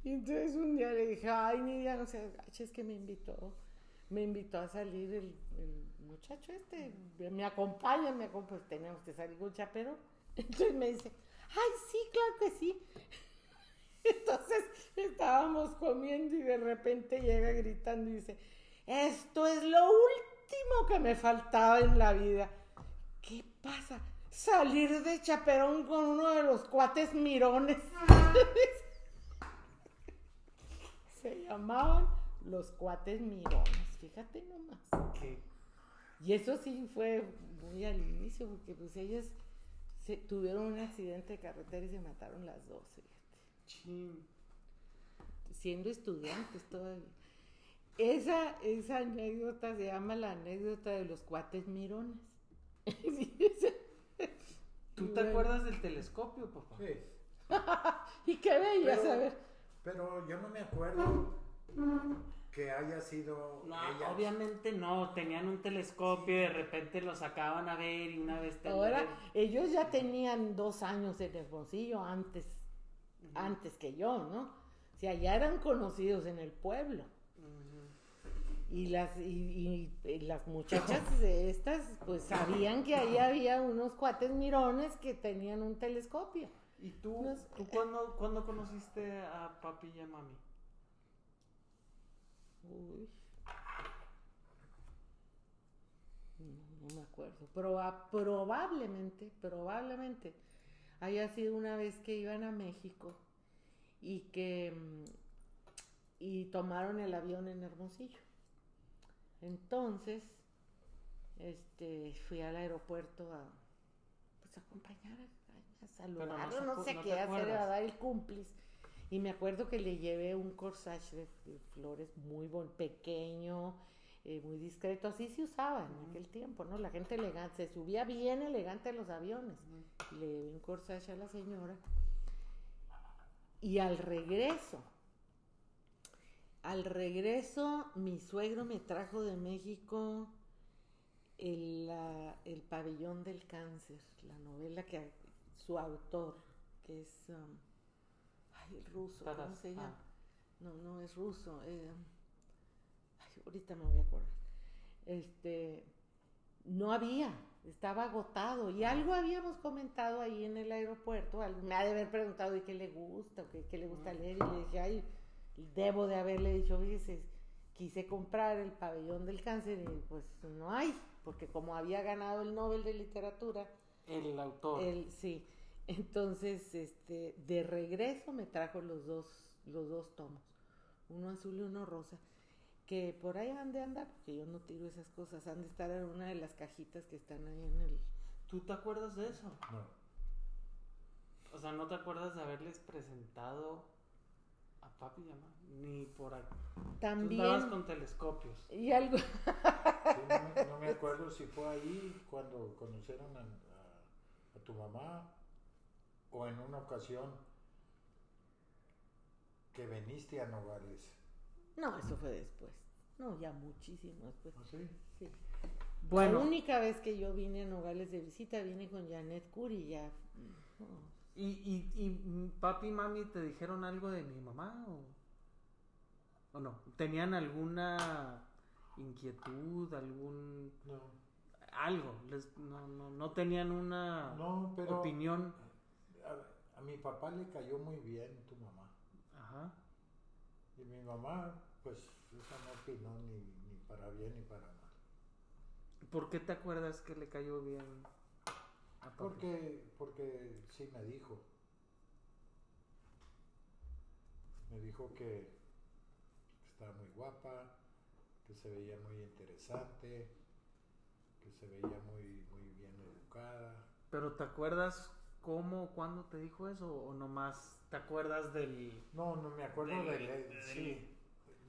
Y entonces un día le dije, ay, Nidia, no gacha, es que me invitó, me invitó a salir el, el muchacho este, me acompaña, me acompaña, pues tenemos que salir con chapero. Entonces me dice, ay, sí, claro que sí. Entonces estábamos comiendo y de repente llega gritando y dice, esto es lo último que me faltaba en la vida. ¿Qué pasa? salir de chaperón con uno de los cuates mirones. Se llamaban los cuates mirones, fíjate nomás. ¿Qué? Y eso sí fue muy al inicio, porque pues ellas se, tuvieron un accidente de carretera y se mataron las dos. Chin. Siendo estudiantes todavía. Esa, esa anécdota se llama la anécdota de los cuates mirones. ¿Tú te bueno. acuerdas del telescopio, papá? Sí. ¿Y qué veías? Pero- A ver. Pero yo no me acuerdo que haya sido No, obviamente no, tenían un telescopio y de repente lo sacaban a ver y una vez Ahora, ellos ya tenían dos años en Hermosillo antes, antes que yo, ¿no? O sea, ya eran conocidos en el pueblo. Y las, y, y- y las muchachas de estas, pues sabían que ahí había unos cuates mirones que tenían un telescopio. ¿Y tú, tú cuándo, cuándo conociste a papi y a mami? Uy. No, no me acuerdo. Proba- probablemente, probablemente haya sido una vez que iban a México y que mm, y tomaron el avión en Hermosillo. Entonces, este, fui al aeropuerto a pues acompañar a, a saludarlo, se no, acu- sé no qué hacer, a dar el cumplis. Y me acuerdo que le llevé un corsage de, de flores muy bon, pequeño, eh, muy discreto. Así se usaba en aquel tiempo, ¿no? La gente elegante, se subía bien elegante a los aviones. Le llevé un corsage a la señora. Y al regreso, al regreso, mi suegro me trajo de México el, la- el pabellón del cáncer, la novela que su autor, que es um, ay, el ruso, ¿cómo se llama? ah. No, no es ruso. eh, ay, ahorita me voy a acordar. Este, no había, estaba agotado. Y algo habíamos comentado ahí en el aeropuerto. me ha de haber preguntado de qué le gusta, o qué, qué le gusta leer. Y le dije, ay, debo de haberle dicho, fíjese, quise comprar el pabellón del cáncer y pues no hay, porque como había ganado el Nobel de Literatura, El autor. él sí. Entonces, este, de regreso me trajo los dos, los dos tomos, uno azul y uno rosa, que por ahí han de andar, porque yo no tiro esas cosas, han de estar en una de las cajitas que están ahí en el... ¿Tú te acuerdas de eso? No. O sea, ¿no te acuerdas de haberles presentado a papi y a mami? Ni por aquí. Tú También... andabas con telescopios. Y algo... Sí, no, me, no me acuerdo si fue ahí cuando conocieron a, a- a tu mamá o en una ocasión que veniste a Nogales. No, eso fue después. No, ya muchísimo después. ¿Ah, sí? Sí. Bueno. La única vez que yo vine a Nogales de visita, vine con Janet Curi, ya... ¿Y, y, y papi y mami te dijeron algo de mi mamá o, o no? ¿Tenían alguna inquietud, algún No, algo? Les, no, no, no tenían una no, pero opinión. a, a mi papá le cayó muy bien tu mamá. Ajá. Y mi mamá, pues, esa no opinó ni, ni para bien ni para mal. ¿Por qué te acuerdas que le cayó bien a papi? Porque, porque sí me dijo. Me dijo que estaba muy guapa, que se veía muy interesante, que se veía muy, muy bien educada. ¿Pero te acuerdas cómo, cuándo te dijo eso o nomás te acuerdas del No, no me acuerdo Del- del, del sí,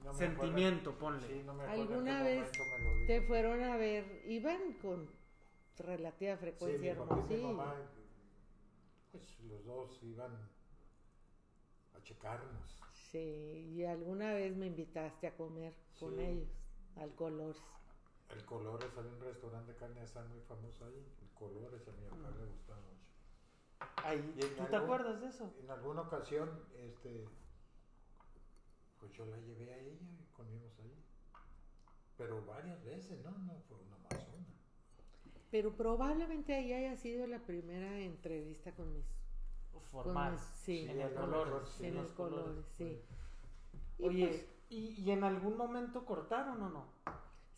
no me sentimiento, acuerdo- ponle? sí, no me ¿Alguna vez momento me lo dijo. Te fueron a ver, iban con relativa Sí, frecuencia mi papá y mi Hermosillo. mamá, pues los dos iban a checarnos. Sí, y alguna vez me invitaste a comer con Sí. ellos, al Colores. El Colores, había un restaurante de carne asada muy famoso ahí. El Colores a mi papá le gustaba. Ahí, ¿Tú te acuerdas de eso? En alguna ocasión, este, pues yo la llevé a ella y comimos ahí. Pero varias veces, ¿no? No fue una más una. Pero probablemente ahí haya sido la primera entrevista con mis... Formal. mis- sí, en el lo color. sí. en los Colores, sí. Y Oye, pues, ¿y, y en algún momento cortaron o no?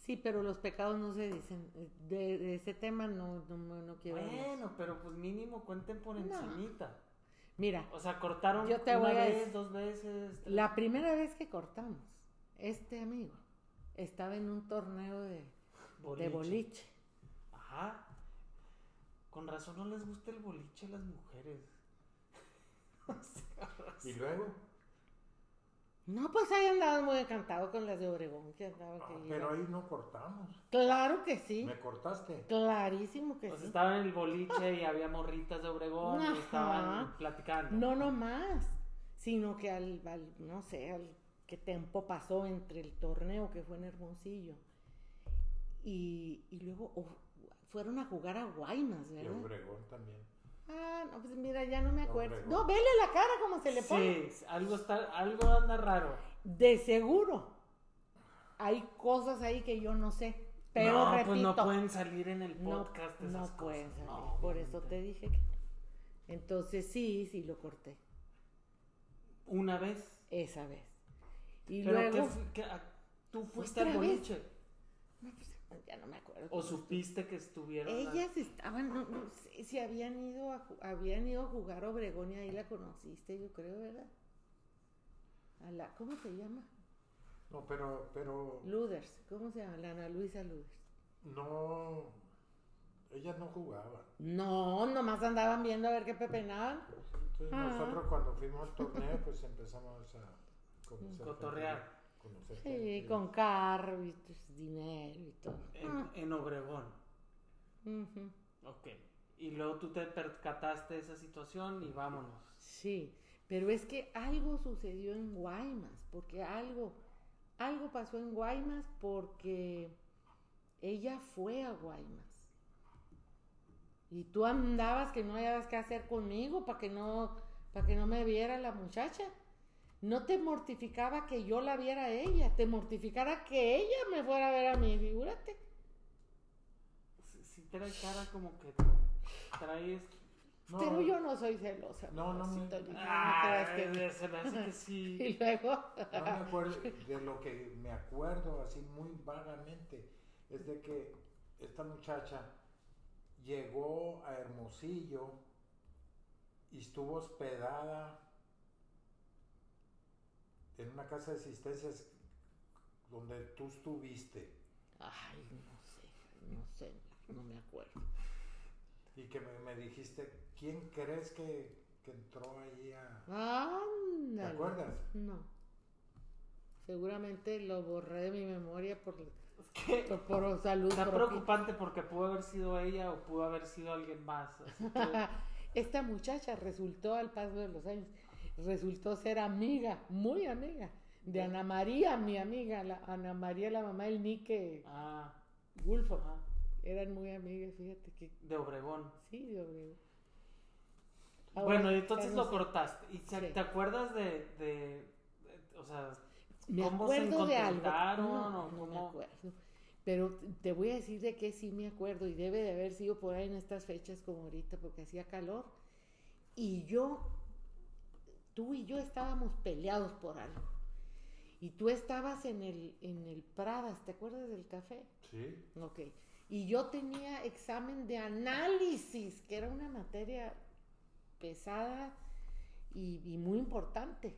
Sí, pero los pecados no se dicen. De, de ese tema no, no, no quiero hablar. Bueno, pero pues mínimo cuenten por No. encimita. Mira, O sea, cortaron Yo te una voy a vez, decir- dos veces. tres. la primera vez que cortamos, este amigo estaba en un torneo de de boliche. Ajá. Con razón no les gusta el boliche a las mujeres. O sea, Y luego, No, pues ahí andaba muy encantado con las de Obregón que andaba ah, que pero ahí no cortamos. Claro que sí. Me cortaste. Clarísimo que Pues sí. estaban en el boliche y había morritas de Obregón Ajá. y estaban platicando. No nomás, sino que al, al- no sé, al qué tiempo pasó entre el torneo que fue en Hermosillo y, y luego oh, fueron a jugar a Guaymas, Y ¿verdad? Obregón también. Ah, no, pues mira, ya no me acuerdo. No, vele la cara como se le pone. Sí, algo, está, algo anda raro. De seguro. Hay cosas ahí que yo no sé. Pero no, repito. pues no pueden salir en el no, podcast no esas pueden cosas. salir. No, Por eso te dije que no. Entonces sí, sí lo corté. Una vez. Esa vez. Y Pero luego. ¿qué fu- qué- a- ¿Tú fuiste al boliche? No, pues, ya no me acuerdo. ¿O estuvo. supiste que estuvieron? a- Ellas estaban, no, no sé si habían ido a, habían ido a jugar Obregón y ahí la conociste, yo creo, ¿verdad? A la, ¿Cómo se llama? No, pero, pero Luders, ¿cómo se llama? La Ana Luisa Luders. no. Ellas no jugaban. No, nomás andaban viendo a ver qué pepenaban. Entonces Ah. nosotros cuando fuimos al torneo, pues empezamos a conocer. Cotorrear. Conocer Sí, con carro y pues, dinero y todo. En, Ah, en Obregón. ujú. Ok. Y luego tú te percataste de esa situación y vámonos. Sí, pero es que algo sucedió en Guaymas, porque algo, algo pasó en Guaymas porque ella fue a Guaymas. Y tú andabas que no hayas qué hacer conmigo para que no, para que no me viera la muchacha. No te mortificaba que yo la viera a ella, te mortificara que ella me fuera a ver a mí, figúrate. Si, si trae cara como que traes... No, Pero yo no soy celosa. No, no me- no Ah, que- se me hace que sí. Y luego... No me acuerdo, de lo que me acuerdo así muy vagamente, es de que esta muchacha llegó a Hermosillo y estuvo hospedada en una casa de asistencias donde tú estuviste Ay, no sé, no sé, no me acuerdo. y que me, me dijiste, ¿quién crees que, que entró allí a... Ándale. ¿Te acuerdas? No. Seguramente lo borré de mi memoria por, por, por salud está propia. preocupante porque pudo haber sido ella o pudo haber sido alguien más. Así que, Esta muchacha resultó al paso de los años, resultó ser amiga, muy amiga, de Ana María, mi amiga, la, Ana María, la mamá del Nique ah, Gulfo. Eran muy amigas, fíjate que de Obregón. sí, de Obregón. bueno, Ahora, y entonces ya lo no sé. cortaste. ¿Y se- Sí. te acuerdas de, de, de- o sea, Me ¿Cómo se acuerdo de algo. No, o no me acuerdo. Pero te voy a decir de qué sí me acuerdo y debe de haber sido por ahí en estas fechas como ahorita porque hacía calor. Y yo, tú y yo estábamos peleados por algo. Y tú estabas en el, en el Pradas, ¿te acuerdas del café? Sí, Ok. Y yo tenía examen de análisis, que era una materia pesada y, y muy importante.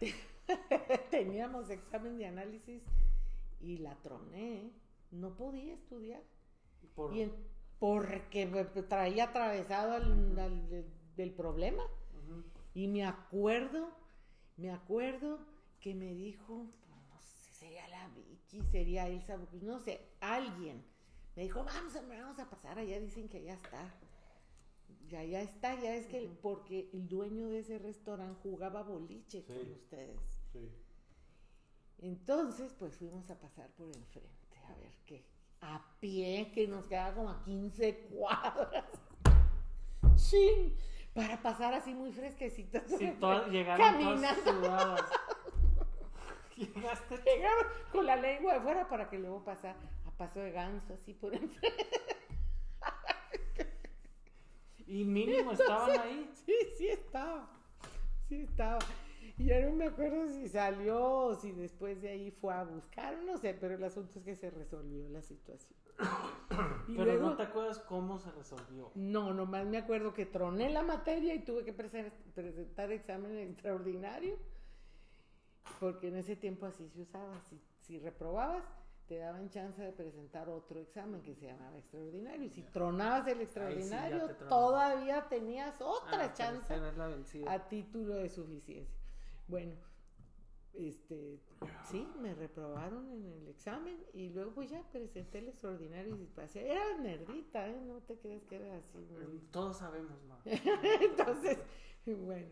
Teníamos examen de análisis y la troné. ¿eh? No podía estudiar. por, Y en- porque me- traía atravesado al, al- del problema. Y me acuerdo, me acuerdo que me dijo, pues, no sé, sería la Vicky, sería Elsa, pues, no sé, alguien. Me dijo, vamos, hombre, vamos a pasar allá, dicen que ya está. Ya, ya está, ya es que, porque el dueño de ese restaurante jugaba boliche Sí. con ustedes. sí. Entonces, pues fuimos a pasar por enfrente, a ver qué. A pie, que nos quedaba como a 15 cuadras. ¡Chin! Para pasar así muy fresquecitas. Sí, todas, llegaron Caminando. todas sudadas. Llegaste Llegaba con la lengua de fuera para que luego pasara a paso de ganso, así por enfrente. y mínimo estaban ahí. Sí, sí estaba. Sí estaba. Y yo no me acuerdo si salió o si después de ahí fue a buscar, no sé, pero el asunto es que se resolvió la situación. Y Pero luego- no te acuerdas cómo se resolvió. No, nomás me acuerdo que troné la materia y tuve que presen- presentar examen extraordinario, porque en ese tiempo así se usaba. Si, si reprobabas, te daban chance de presentar otro examen que se llamaba extraordinario. Y si tronabas el extraordinario, te tronaba. todavía tenías otra Ah, chance a título de suficiencia. Bueno, este, sí, me reprobaron en el examen y luego ya presenté el extraordinario y pasé. Era nerdita, ¿eh? No te crees que era así. muy- Todos sabemos, ma. Entonces, bueno.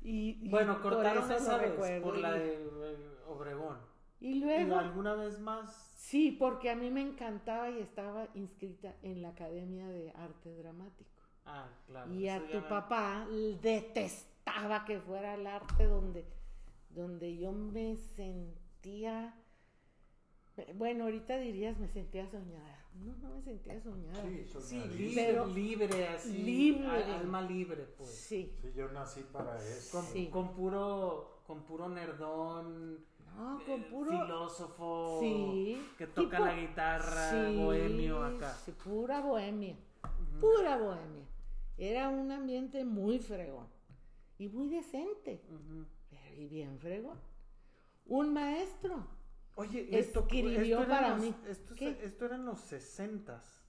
Y, y Bueno, cortaron esa no vez por la Y- de eh, Obregón. Y ¿Y luego, alguna vez más? sí, porque a mí me encantaba y estaba inscrita en la Academia de Arte Dramático. Ah, claro. Y a tu me- papá detestaba que fuera el arte donde, donde yo me sentía, bueno, ahorita dirías me sentía soñada. No, no me sentía soñada. Sí, Sí, soñadísimo. libre, Pero- libre así. Libre. Alma libre, pues. Sí, Sí, yo nací para eso. Con, Sí. con puro, con puro nerdón. no, con eh, puro... filósofo. Sí. Que toca tipo- la guitarra, Sí, bohemio acá. sí, pura bohemia, pura bohemia. Era un ambiente muy fregón y muy decente, pero y bien fregón. Un maestro. Oye, Escribió eran para los- mí. Esto, esto era en los sesentas.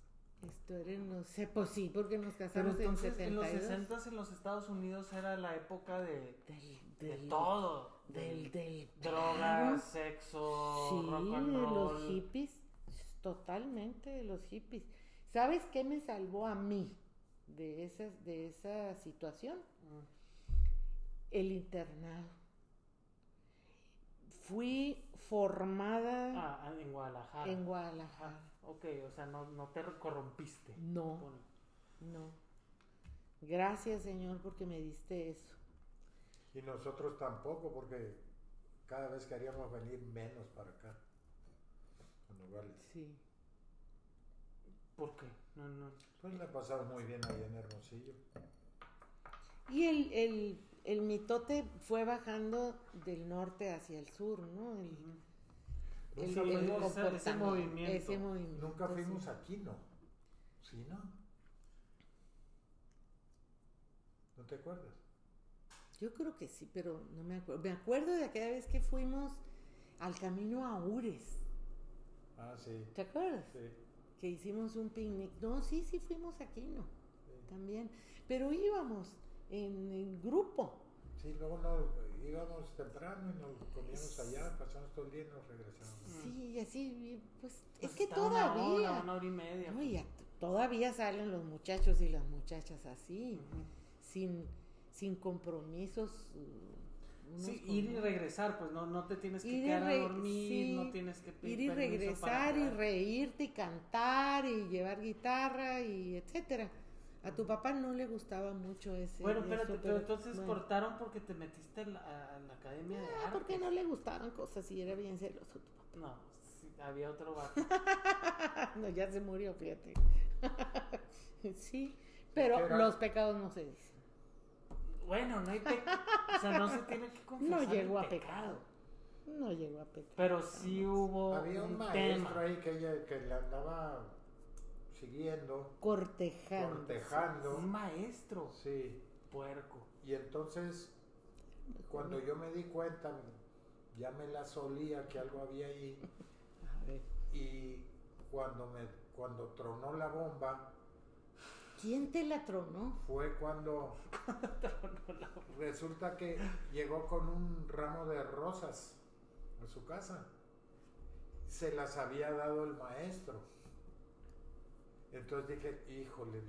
Esto era, no sé, pues sí, porque nos Pero casamos en entonces en los 72. sesentas en los Estados Unidos era la época de, Del, de todo. Del, del, Drogas, claro. sexo, Sí, rock and de los hippies, totalmente de los hippies. ¿Sabes qué me salvó a mí de, esas, de esa situación? Mm. El internado. Fui formada Ah, en Guadalajara. en Guadalajara. Ah, ok, o sea, no, no te corrompiste. No, con- no. Gracias, Señor, porque me diste eso. Y nosotros tampoco, porque cada vez queríamos venir menos para acá. a Nogales. Sí. ¿Por qué? No, no. Pues la pasamos muy bien ahí en Hermosillo. Y el, el, el mitote fue bajando del norte hacia el sur, ¿no? El, Ujú. el- Nunca el fuimos ese- ese movimiento. ese movimiento, Nunca fuimos sí. aquí, ¿no? ¿Sí, no? ¿No te acuerdas? Yo creo que sí, pero no me acuerdo. Me acuerdo de aquella vez que fuimos al camino a Ures. Ah, sí. ¿Te acuerdas? Sí. Que hicimos un picnic. No, sí, sí fuimos aquí, ¿no? sí. También. Pero íbamos en, en grupo. Sí, luego nos íbamos temprano y nos comíamos allá, pasamos todo el día y nos regresamos. Sí, y así, pues, Pues es que estaba una todavía. hora, una hora y media. No, y t- todavía salen los muchachos y las muchachas así, Ujú. sin, sin compromisos. uh, unos Sí, con ir y regresar, pues no, no te tienes que Ir y quedar a dormir, sí, no tienes que pedir Ir y regresar y reírte y cantar y llevar guitarra y etcétera. A tu papá no le gustaba mucho ese. Bueno, eso, espérate, pero pero, entonces bueno. cortaron porque te metiste a la, a la academia de Ah, arte. porque no le gustaban cosas y era bien celoso tu papá. No, sí, había otro vato. no, ya se murió, fíjate. sí, pero Era- los pecados no se dicen. bueno, no hay pecado. O sea, no se tiene que confesar. No el llegó a pecado. No llegó a pecado. Pero sí hubo Había un un maestro tema. ahí que, ella, que le andaba Cortejando. cortejando. Un maestro. Sí. Puerco. Y entonces, cuando yo me di cuenta, ya me la solía que algo había ahí. A ver. Y cuando, me, cuando tronó la bomba, ¿Quién te la tronó? fue cuando resulta que llegó con un ramo de rosas a su casa. Se las había dado el maestro. Entonces dije, híjole,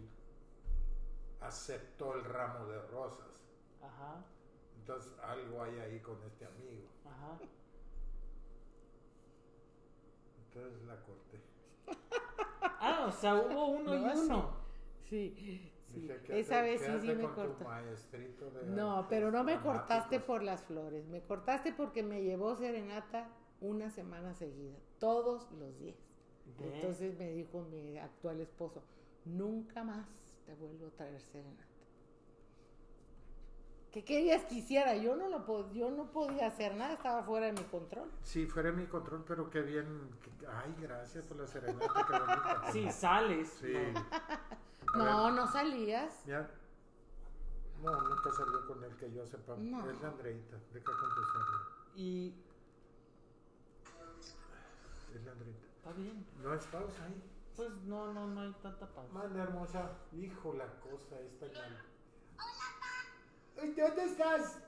aceptó el ramo de rosas. Ajá, Entonces algo hay ahí con este amigo. ajá. Entonces la corté. Ah, o sea, hubo uno y No, uno. Sí, sí. Dije, "Quédate- Esa vez sí, sí me con tu cortaste. maestrito de No, pero no me dramáticos". cortaste por las flores. Me cortaste porque me llevó serenata una semana seguida, todos los días. Entonces me dijo mi actual esposo, nunca más te vuelvo a traer serenata. ¿Qué querías que hiciera? Yo no, lo yo no podía hacer nada, estaba fuera de mi control. Sí, fuera de mi control, pero qué bien. Ay, gracias por la serenata, qué bonita. Sí, sales. Sí. ¿no? No, no salías. ya. No, nunca salió con él que yo sepa. No. Es la Andreita, deja contestarle. Y Es la Andreita. Está bien. No es pausa ahí. Pues no, no, no hay tanta pausa. Manda hermosa. Hijo, la cosa esta mal. Ay, ¿Dónde estás?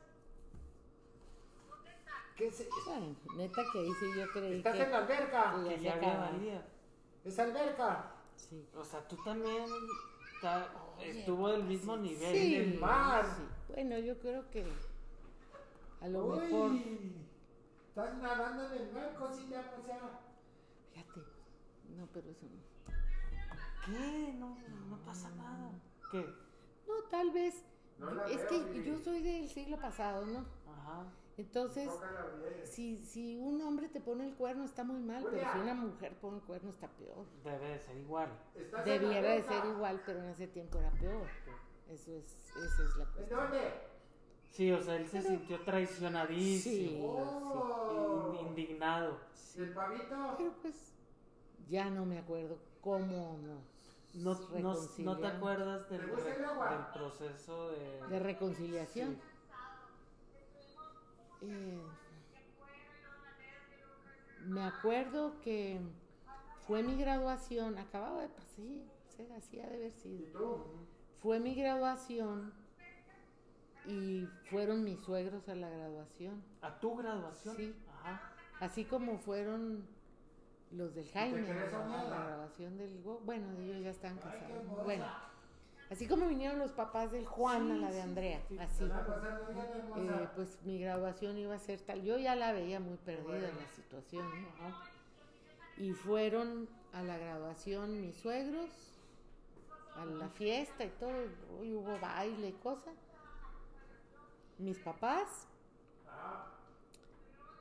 ¿Qué es? Ay, neta que ahí sí yo creí ¿Estás que... en la alberca? que Que ya había acababa. valía. ¿Es alberca? Sí. O sea, tú también Oye, estuvo del mismo nivel. Sí, el mar. sí. Bueno, yo creo que a lo Uy, mejor, Estás nadando en el mar, cosita hermosa. Fíjate, no, pero eso no. ¿Qué? No, no pasa nada. ¿Qué? No, tal vez, No la es veo, que yo soy del siglo pasado, ¿no? Ajá. Entonces, si, si un hombre te pone el cuerno está muy mal, pero si una mujer pone el cuerno está peor. Debe de ser igual. ¿Estás en la Debiera de ser igual, pero en ese tiempo era peor. Eso es, esa es la ¿En cuestión. dónde? Sí, o sea, él se sintió traicionadísimo. Oh. in- indignado. ¿Y el pavito? Pero pues, ya no me acuerdo cómo nos No, no, no te acuerdas del, proceso de... de reconciliación. Eh, me acuerdo que fue mi graduación, acababa de pasar, sí, sí, así ha de haber ¿Y sido. tú? Fue mi graduación y fueron mis suegros a la graduación, ¿A tu graduación? Sí. Ajá. así como fueron los del Jaime a la graduación del bueno, ellos ya están casados. Bueno, así como vinieron los papás del Juan a la de Andrea, sí, sí. así. Eh, pues mi graduación iba a ser tal. Yo ya la veía muy perdida en la situación. ¿no? Ajá. Y fueron a la graduación mis suegros, a la fiesta y todo. Hoy hubo baile y cosas. Mis papás.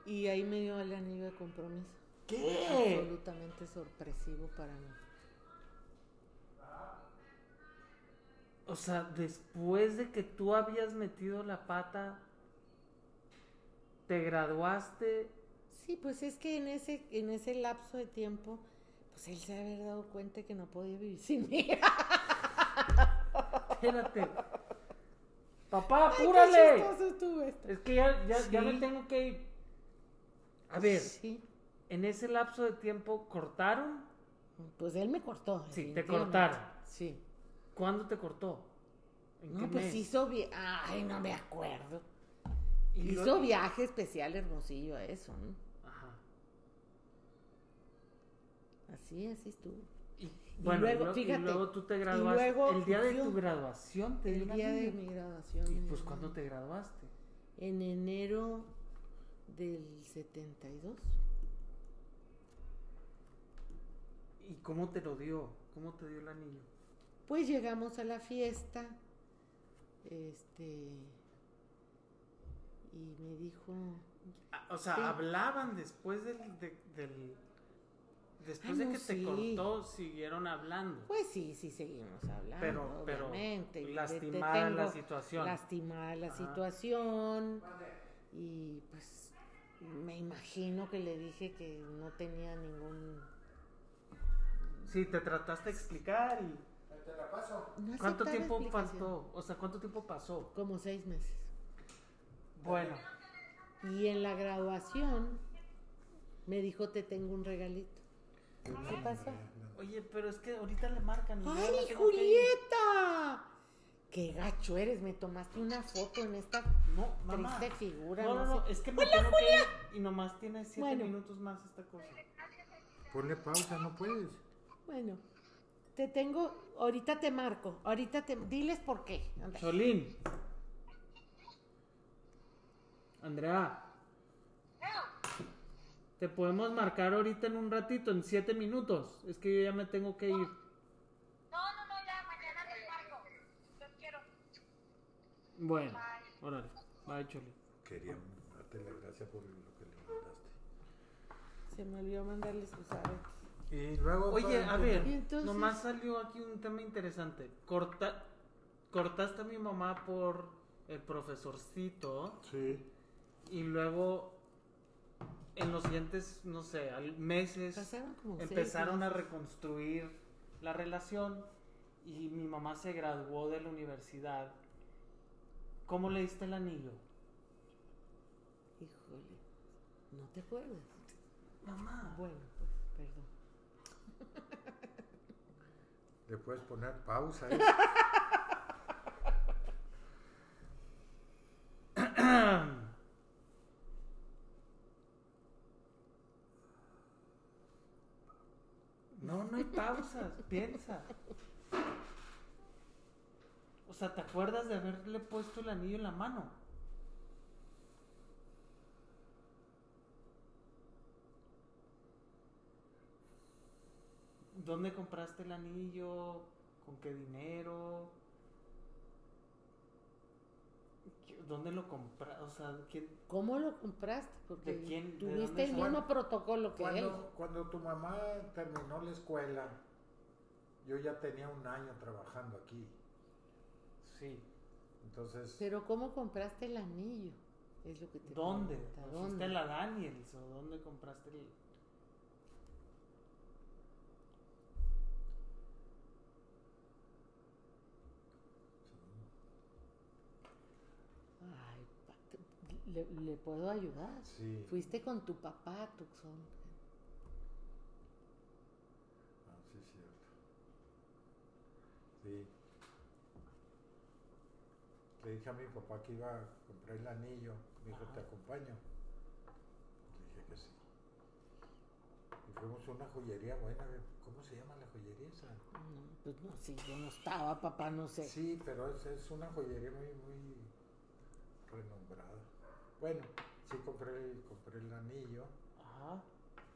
Y ahí me dio el anillo de compromiso. ¿Qué? Absolutamente sorpresivo para mí. O sea, después de que tú habías metido la pata, te graduaste. Sí, pues es que en ese, en ese lapso de tiempo, pues él se ha haber dado cuenta que no podía vivir sin mí. Espérate. Papá, Ay, qué apúrale. Es que ya, ya, ya me tengo que ir. A ver, Sí, en ese lapso de tiempo cortaron. pues él me cortó. Sí, te cortaron. Sí. ¿Cuándo te cortó? ¿En No, qué pues mes? hizo viaje. Ay, no me acuerdo. Y hizo viaje especial hermosillo a eso, ¿no? Ajá. Así, así estuvo. Bueno, y luego, y tú te graduaste. luego el día de tu graduación te El día de mi graduación. ¿Y pues cuándo te graduaste? En enero del 72. ¿Y cómo te lo dio? ¿Cómo te dio el anillo? Pues llegamos a la fiesta. Este. Y me dijo. Ah, O sea, hablaban después del, de- del después de no, que te cortó, siguieron hablando. Pues sí, sí seguimos hablando. pero, pero obviamente. te lastimada la situación. Lastimada la Ajá. situación. Y pues me imagino que le dije que no tenía ningún. Sí, te trataste de explicar y Te la paso. no ¿cuánto tiempo faltó? O sea, ¿cuánto tiempo pasó? Como seis meses. Bueno, Y en la graduación me dijo, te tengo un regalito. ¿Qué pasó? oye, pero es que ahorita le marcan. y ¡Ay, tengo. Julieta! ¡Qué gacho eres! Me tomaste una foto en esta No, mamá. triste figura. No, no, no no, sé. es que me tengo que ir y nomás tiene siete Bueno. minutos más esta cosa. Ponle pausa, no puedes. Bueno, te tengo, ahorita te marco, ahorita te, diles por qué. Solín. Andrea. Te podemos marcar ahorita en un ratito, en siete minutos. Es que yo ya me tengo que ir. No, no, no, ya, mañana les marco. Los quiero. Bueno, órale. Bye, Choli. Quería darte las gracias por lo que le mandaste. Se me olvidó mandarle sus aretes. Y luego. Oye, a ver, entonces- nomás salió aquí un tema interesante. Corta, cortaste a mi mamá por el profesorcito Sí. y luego en los siguientes, no sé, meses Pasaron como seis empezaron a reconstruir la relación y mi mamá se graduó de la universidad. ¿Cómo le diste el anillo? Híjole, ¿no te acuerdas? Mamá. Bueno, pues, perdón. Le puedes poner pausa. ¿eh? No, hay pausas, piensa. O sea, ¿te acuerdas de haberle puesto el anillo en la mano? ¿Dónde compraste el anillo? ¿Con qué dinero? ¿Qué- ¿Dónde lo compraste? O sea, ¿quién? ¿Cómo lo compraste? Porque ¿De quién? ¿De tuviste dónde el mismo protocolo que él. Cuando, cuando tu mamá terminó la escuela, yo ya tenía un año trabajando aquí. Sí. Entonces, Pero ¿cómo compraste el anillo? Es lo que te ¿Dónde? pregunta, ¿Fuiste ¿Dónde? a la Daniels o dónde compraste el...? Ay, pa- te- le, le puedo ayudar. sí. Fuiste con tu papá a Tucson. Ah, sí, es cierto. Sí. Le dije a mi papá que iba a comprar el anillo. Me dijo, Ajá. ¿te acompaño? Le dije que sí. Y fuimos a una joyería buena. ¿Cómo se llama la joyería esa? No, pues no, sí, yo no estaba, papá, no sé. Sí, pero es, es una joyería muy, muy renombrada. Bueno, sí compré, el- compré el anillo. Ajá.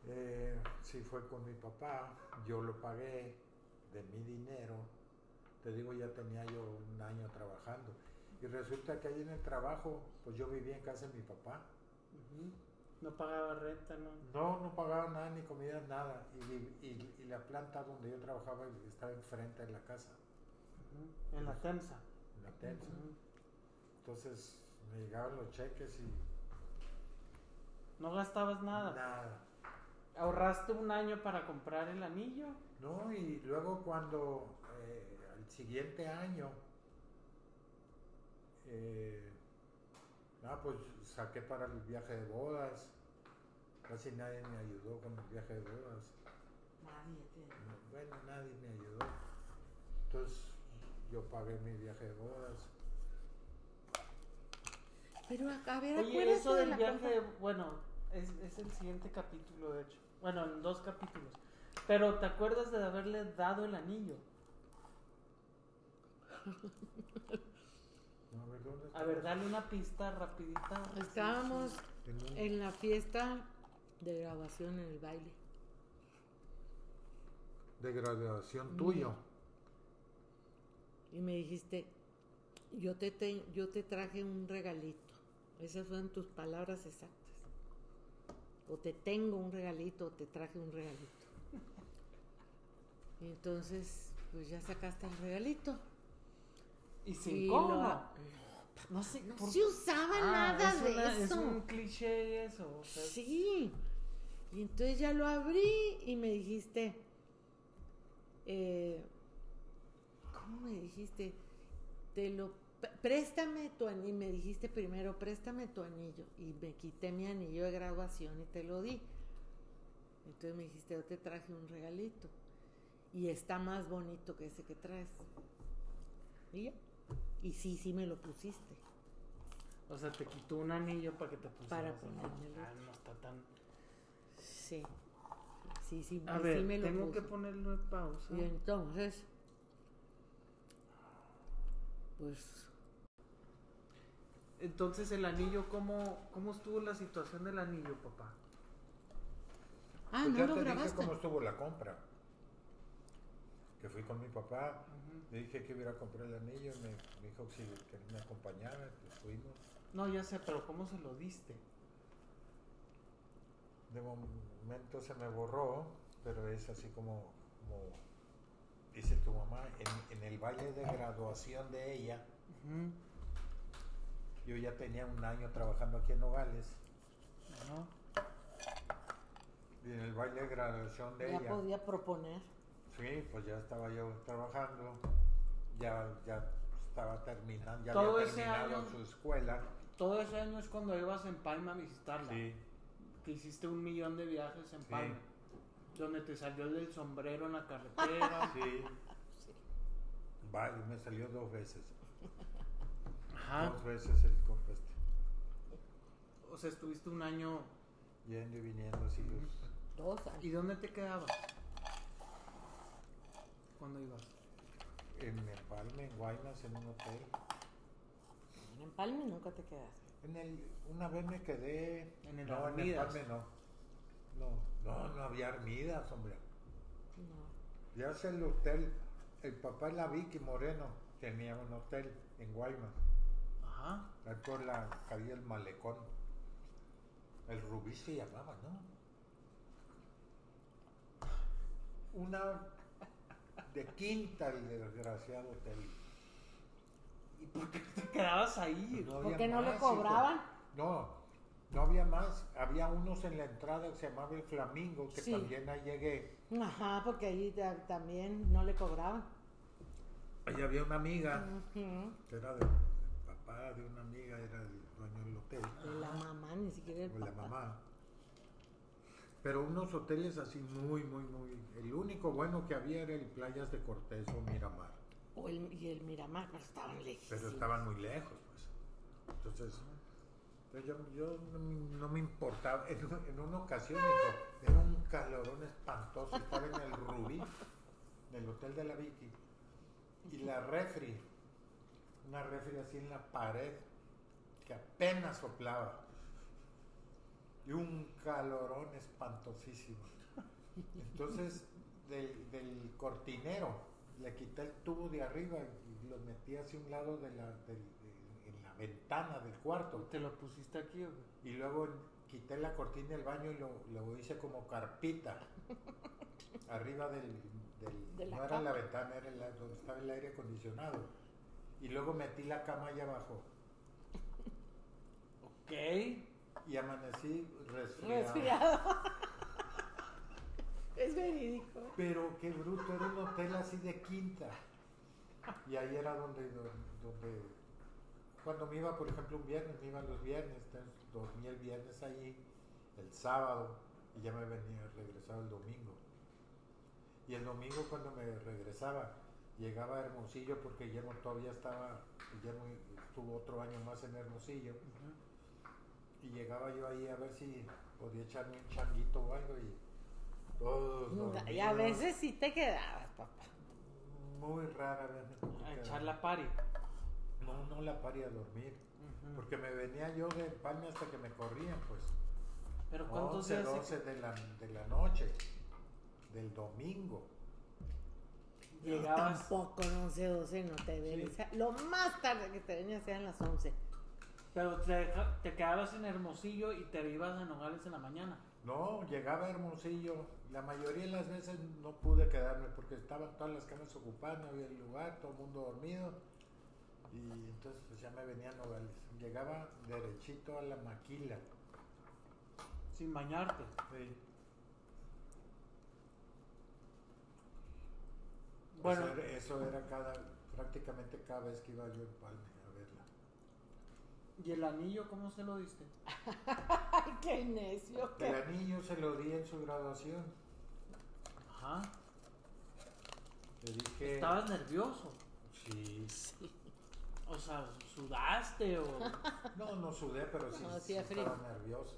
Eh, sí fue con mi papá, yo lo pagué de mi dinero. Te digo, ya tenía yo un año trabajando. Y resulta que ahí en el trabajo, pues yo vivía en casa de mi papá. No pagaba renta, ¿no? No, no pagaba nada, ni comida, nada. Y, vi- y- y la planta donde yo trabajaba estaba enfrente de la casa. En la Temsa. en la Tensa. Entonces me llegaban los cheques y No gastabas nada. nada. ¿Ahorraste un año para comprar el anillo? No, y luego cuando eh, al siguiente año, eh, ah, pues saqué para el viaje de bodas. Casi nadie me ayudó con el viaje de bodas. Nadie te- Bueno, nadie me ayudó. Entonces yo pagué mi viaje de bodas. Pero a, a ver, Oye, acuérdate eso de del la viaje, bueno, es, es el siguiente capítulo, de hecho. Bueno, en dos capítulos. Pero ¿te acuerdas de haberle dado el anillo? No, a ver, ¿dónde A ver, estamos? dale una pista rapidita. Estábamos En la fiesta de grabación en el baile. de graduación tuyo. Y me dijiste, yo te, te- yo te traje un regalito. Esas fueron tus palabras exactas. O te tengo un regalito, o te traje un regalito. Y entonces, pues ya sacaste el regalito. Y sin lo- No, no sé. No por- se usaba Ah, nada es de una- eso. Es un cliché eso. o sea, Sí. Y entonces ya lo abrí y me dijiste, eh, ¿cómo me dijiste? Te lo, préstame tu anillo. Me dijiste primero, préstame tu anillo. Y me quité mi anillo de graduación y te lo di. Entonces me dijiste, yo te traje un regalito. Y está más bonito que ese que traes. Y ya. Y sí, sí me lo pusiste. O sea, te quitó un anillo para que te pusieras. Para ponerme Ah, no está tan. Sí. Sí, sí, A sí ver, me lo tengo que ponerlo en pausa. Y entonces, pues, Entonces, el anillo, ¿cómo, ¿cómo estuvo la situación del anillo, papá? ah, Pues no ya lo te dije cómo estuvo la compra. Que fui con mi papá, le dije que iba a ir a comprar el anillo, me, me dijo que si que me acompañara, pues fuimos. No, ya sé, pero ¿cómo se lo diste? De momento se me borró, pero es así como, como dice tu mamá, en, en el baile de graduación de ella. Yo ya tenía un año trabajando aquí en Nogales. Ajá. Y en el baile de graduación de Ya ella. podía proponer. Sí, pues ya estaba yo trabajando. Ya, ya estaba terminando. Ya Todo había ese terminado año- su escuela. Todo ese año es cuando ibas en Palma a visitarla. Sí, Que hiciste un millón de viajes en Sí. Palma. Donde te salió el del sombrero en la carretera. sí. Vale, me salió dos veces. Ajá. Dos veces el compa este. O sea, estuviste un año. Yendo y viniendo así. Dos años. ¿Y dónde te quedabas? ¿Cuándo ibas? En Empalme, en Guaymas, en un hotel. En Palme nunca te quedaste. En el, una vez me quedé. En el no, en. Empalme no. No, no, no había armidas, hombre. No. Ya sé el hotel. El papá de la Vicky Moreno tenía un hotel en Guaymas. Ajá. Ahí por la calle El Malecón. El Rubí se llamaba, ¿no? Una de quinta el desgraciado hotel. ¿Y por qué te quedabas ahí? No ¿Por qué no le hijo. cobraban? No, no había más. Había unos en la entrada que se llamaba el Flamingo, que Sí. también ahí llegué. Ajá, porque ta- también no le cobraban. Ahí había una amiga, que era del papá de una amiga, era el dueño del hotel. De la mamá, ni siquiera el o la mamá. Pero unos hoteles así muy, muy, muy. El único bueno que había era el Playas de Cortés o Miramar. O el, y el Miramar, pero estaban lejos. Pero estaban muy lejos, pues. Entonces, pues yo, yo no, me- no me importaba. En, un- en una ocasión, era un calorón espantoso. Estaba en el Rubí, en el hotel de la Vicky. Y la refri, una refri así en la pared, que apenas soplaba. Y un calorón espantosísimo. Entonces, del, del cortinero, le quité el tubo de arriba y lo metí hacia un lado de la, del- de- en la ventana del cuarto. ¿Te lo pusiste aquí o qué? Y luego quité la cortina del baño y lo, lo hice como carpita. arriba del... del- De la no era la ventana, era la- donde estaba el aire acondicionado. Y luego metí la cama allá abajo. Ok. Y amanecí resfriado. Resfriado. es verídico. Pero qué bruto, era un hotel así de quinta. Y ahí era donde, donde, cuando me iba, por ejemplo, un viernes, me iba los viernes, dormía el viernes ahí, el sábado, y ya me venía, regresaba el domingo. Y el domingo cuando me regresaba, llegaba a Hermosillo, porque Guillermo todavía estaba, Guillermo estuvo otro año más en Hermosillo, y llegaba yo ahí a ver si podía echarme un changuito o algo, y todos Y a veces sí te quedabas, papá. Muy rara vez A echar la pari. No, no la parí a dormir. Porque me venía yo de Palme hasta que me corrían, pues. Pero ¿cuántos 11, días se- 12 de la, de la noche. Del domingo. Llegabas? Tampoco, no 11, 12, no te venís. Lo más tarde que te venías eran las 11. Pero te, quedabas en Hermosillo y te ibas a Nogales en la mañana. No, llegaba a Hermosillo. La mayoría de las veces no pude quedarme porque estaban todas las camas ocupadas, no había lugar, todo el mundo dormido. Y entonces pues ya me venían Nogales. Llegaba derechito a la maquila. Sin bañarte. Sí. Bueno, eso, era, eso era cada, prácticamente cada vez que iba yo en Palme a verla. ¿y el anillo cómo se lo diste? Ay, qué necio. El qué- anillo se lo di en su graduación. Ajá. Le dije. ¿Estabas nervioso? Sí. O sea, ¿sudaste o...? No, no sudé, pero sí, No, sí estaba nervioso.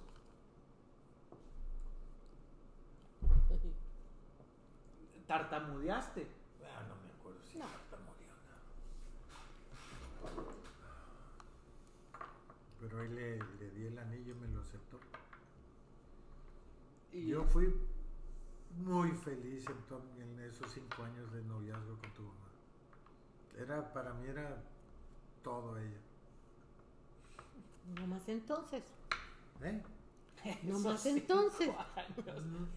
¿Tartamudeaste? Ah, no me acuerdo si No. tartamudeé o no. Pero ahí le, le di el anillo y me lo aceptó. Y Yo fui muy feliz en, esos cinco años de noviazgo con tu mamá. Era, para mí era todo ella. No más entonces. ¿Eh? No más entonces. años.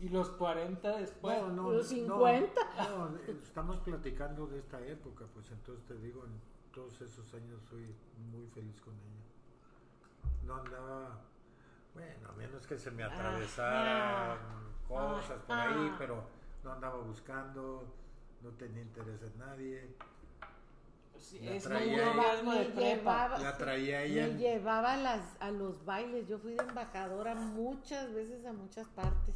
¿Y los 40 después? No, no, los no, 50. No, estamos platicando de esta época, pues entonces te digo, en todos esos años fui muy feliz con ella. No andaba, bueno, a menos que se me atravesaran cosas por ahí, Ajá. pero no andaba buscando, no tenía interés en nadie. Sí, La es traía ahí. noviazgo de Me prepa. llevaba- La traía ella. Me llevaba a, las, a los bailes. Yo fui de embajadora muchas veces a muchas partes.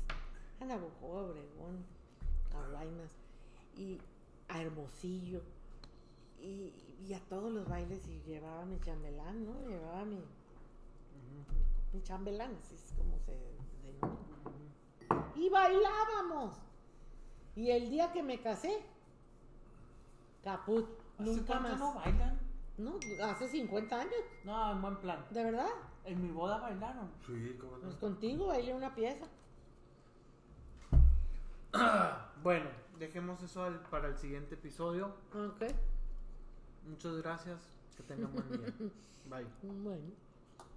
A a Obregón, a Guaymas y a Hermosillo. Y, y a todos los bailes y llevaba mi chambelán, ¿no? Llevaba mi, así es como se denomina. Y bailábamos. Y el día que me casé, caput, ¿Hace nunca más. no bailan? No, hace 50 años, No, en buen plan. ¿de verdad? En mi boda bailaron. Sí, ¿cómo no? Pues contigo bailé una pieza. Bueno, dejemos eso al- para el siguiente episodio. Ok. Muchas gracias. Que tengan buen día. Bye. Bueno.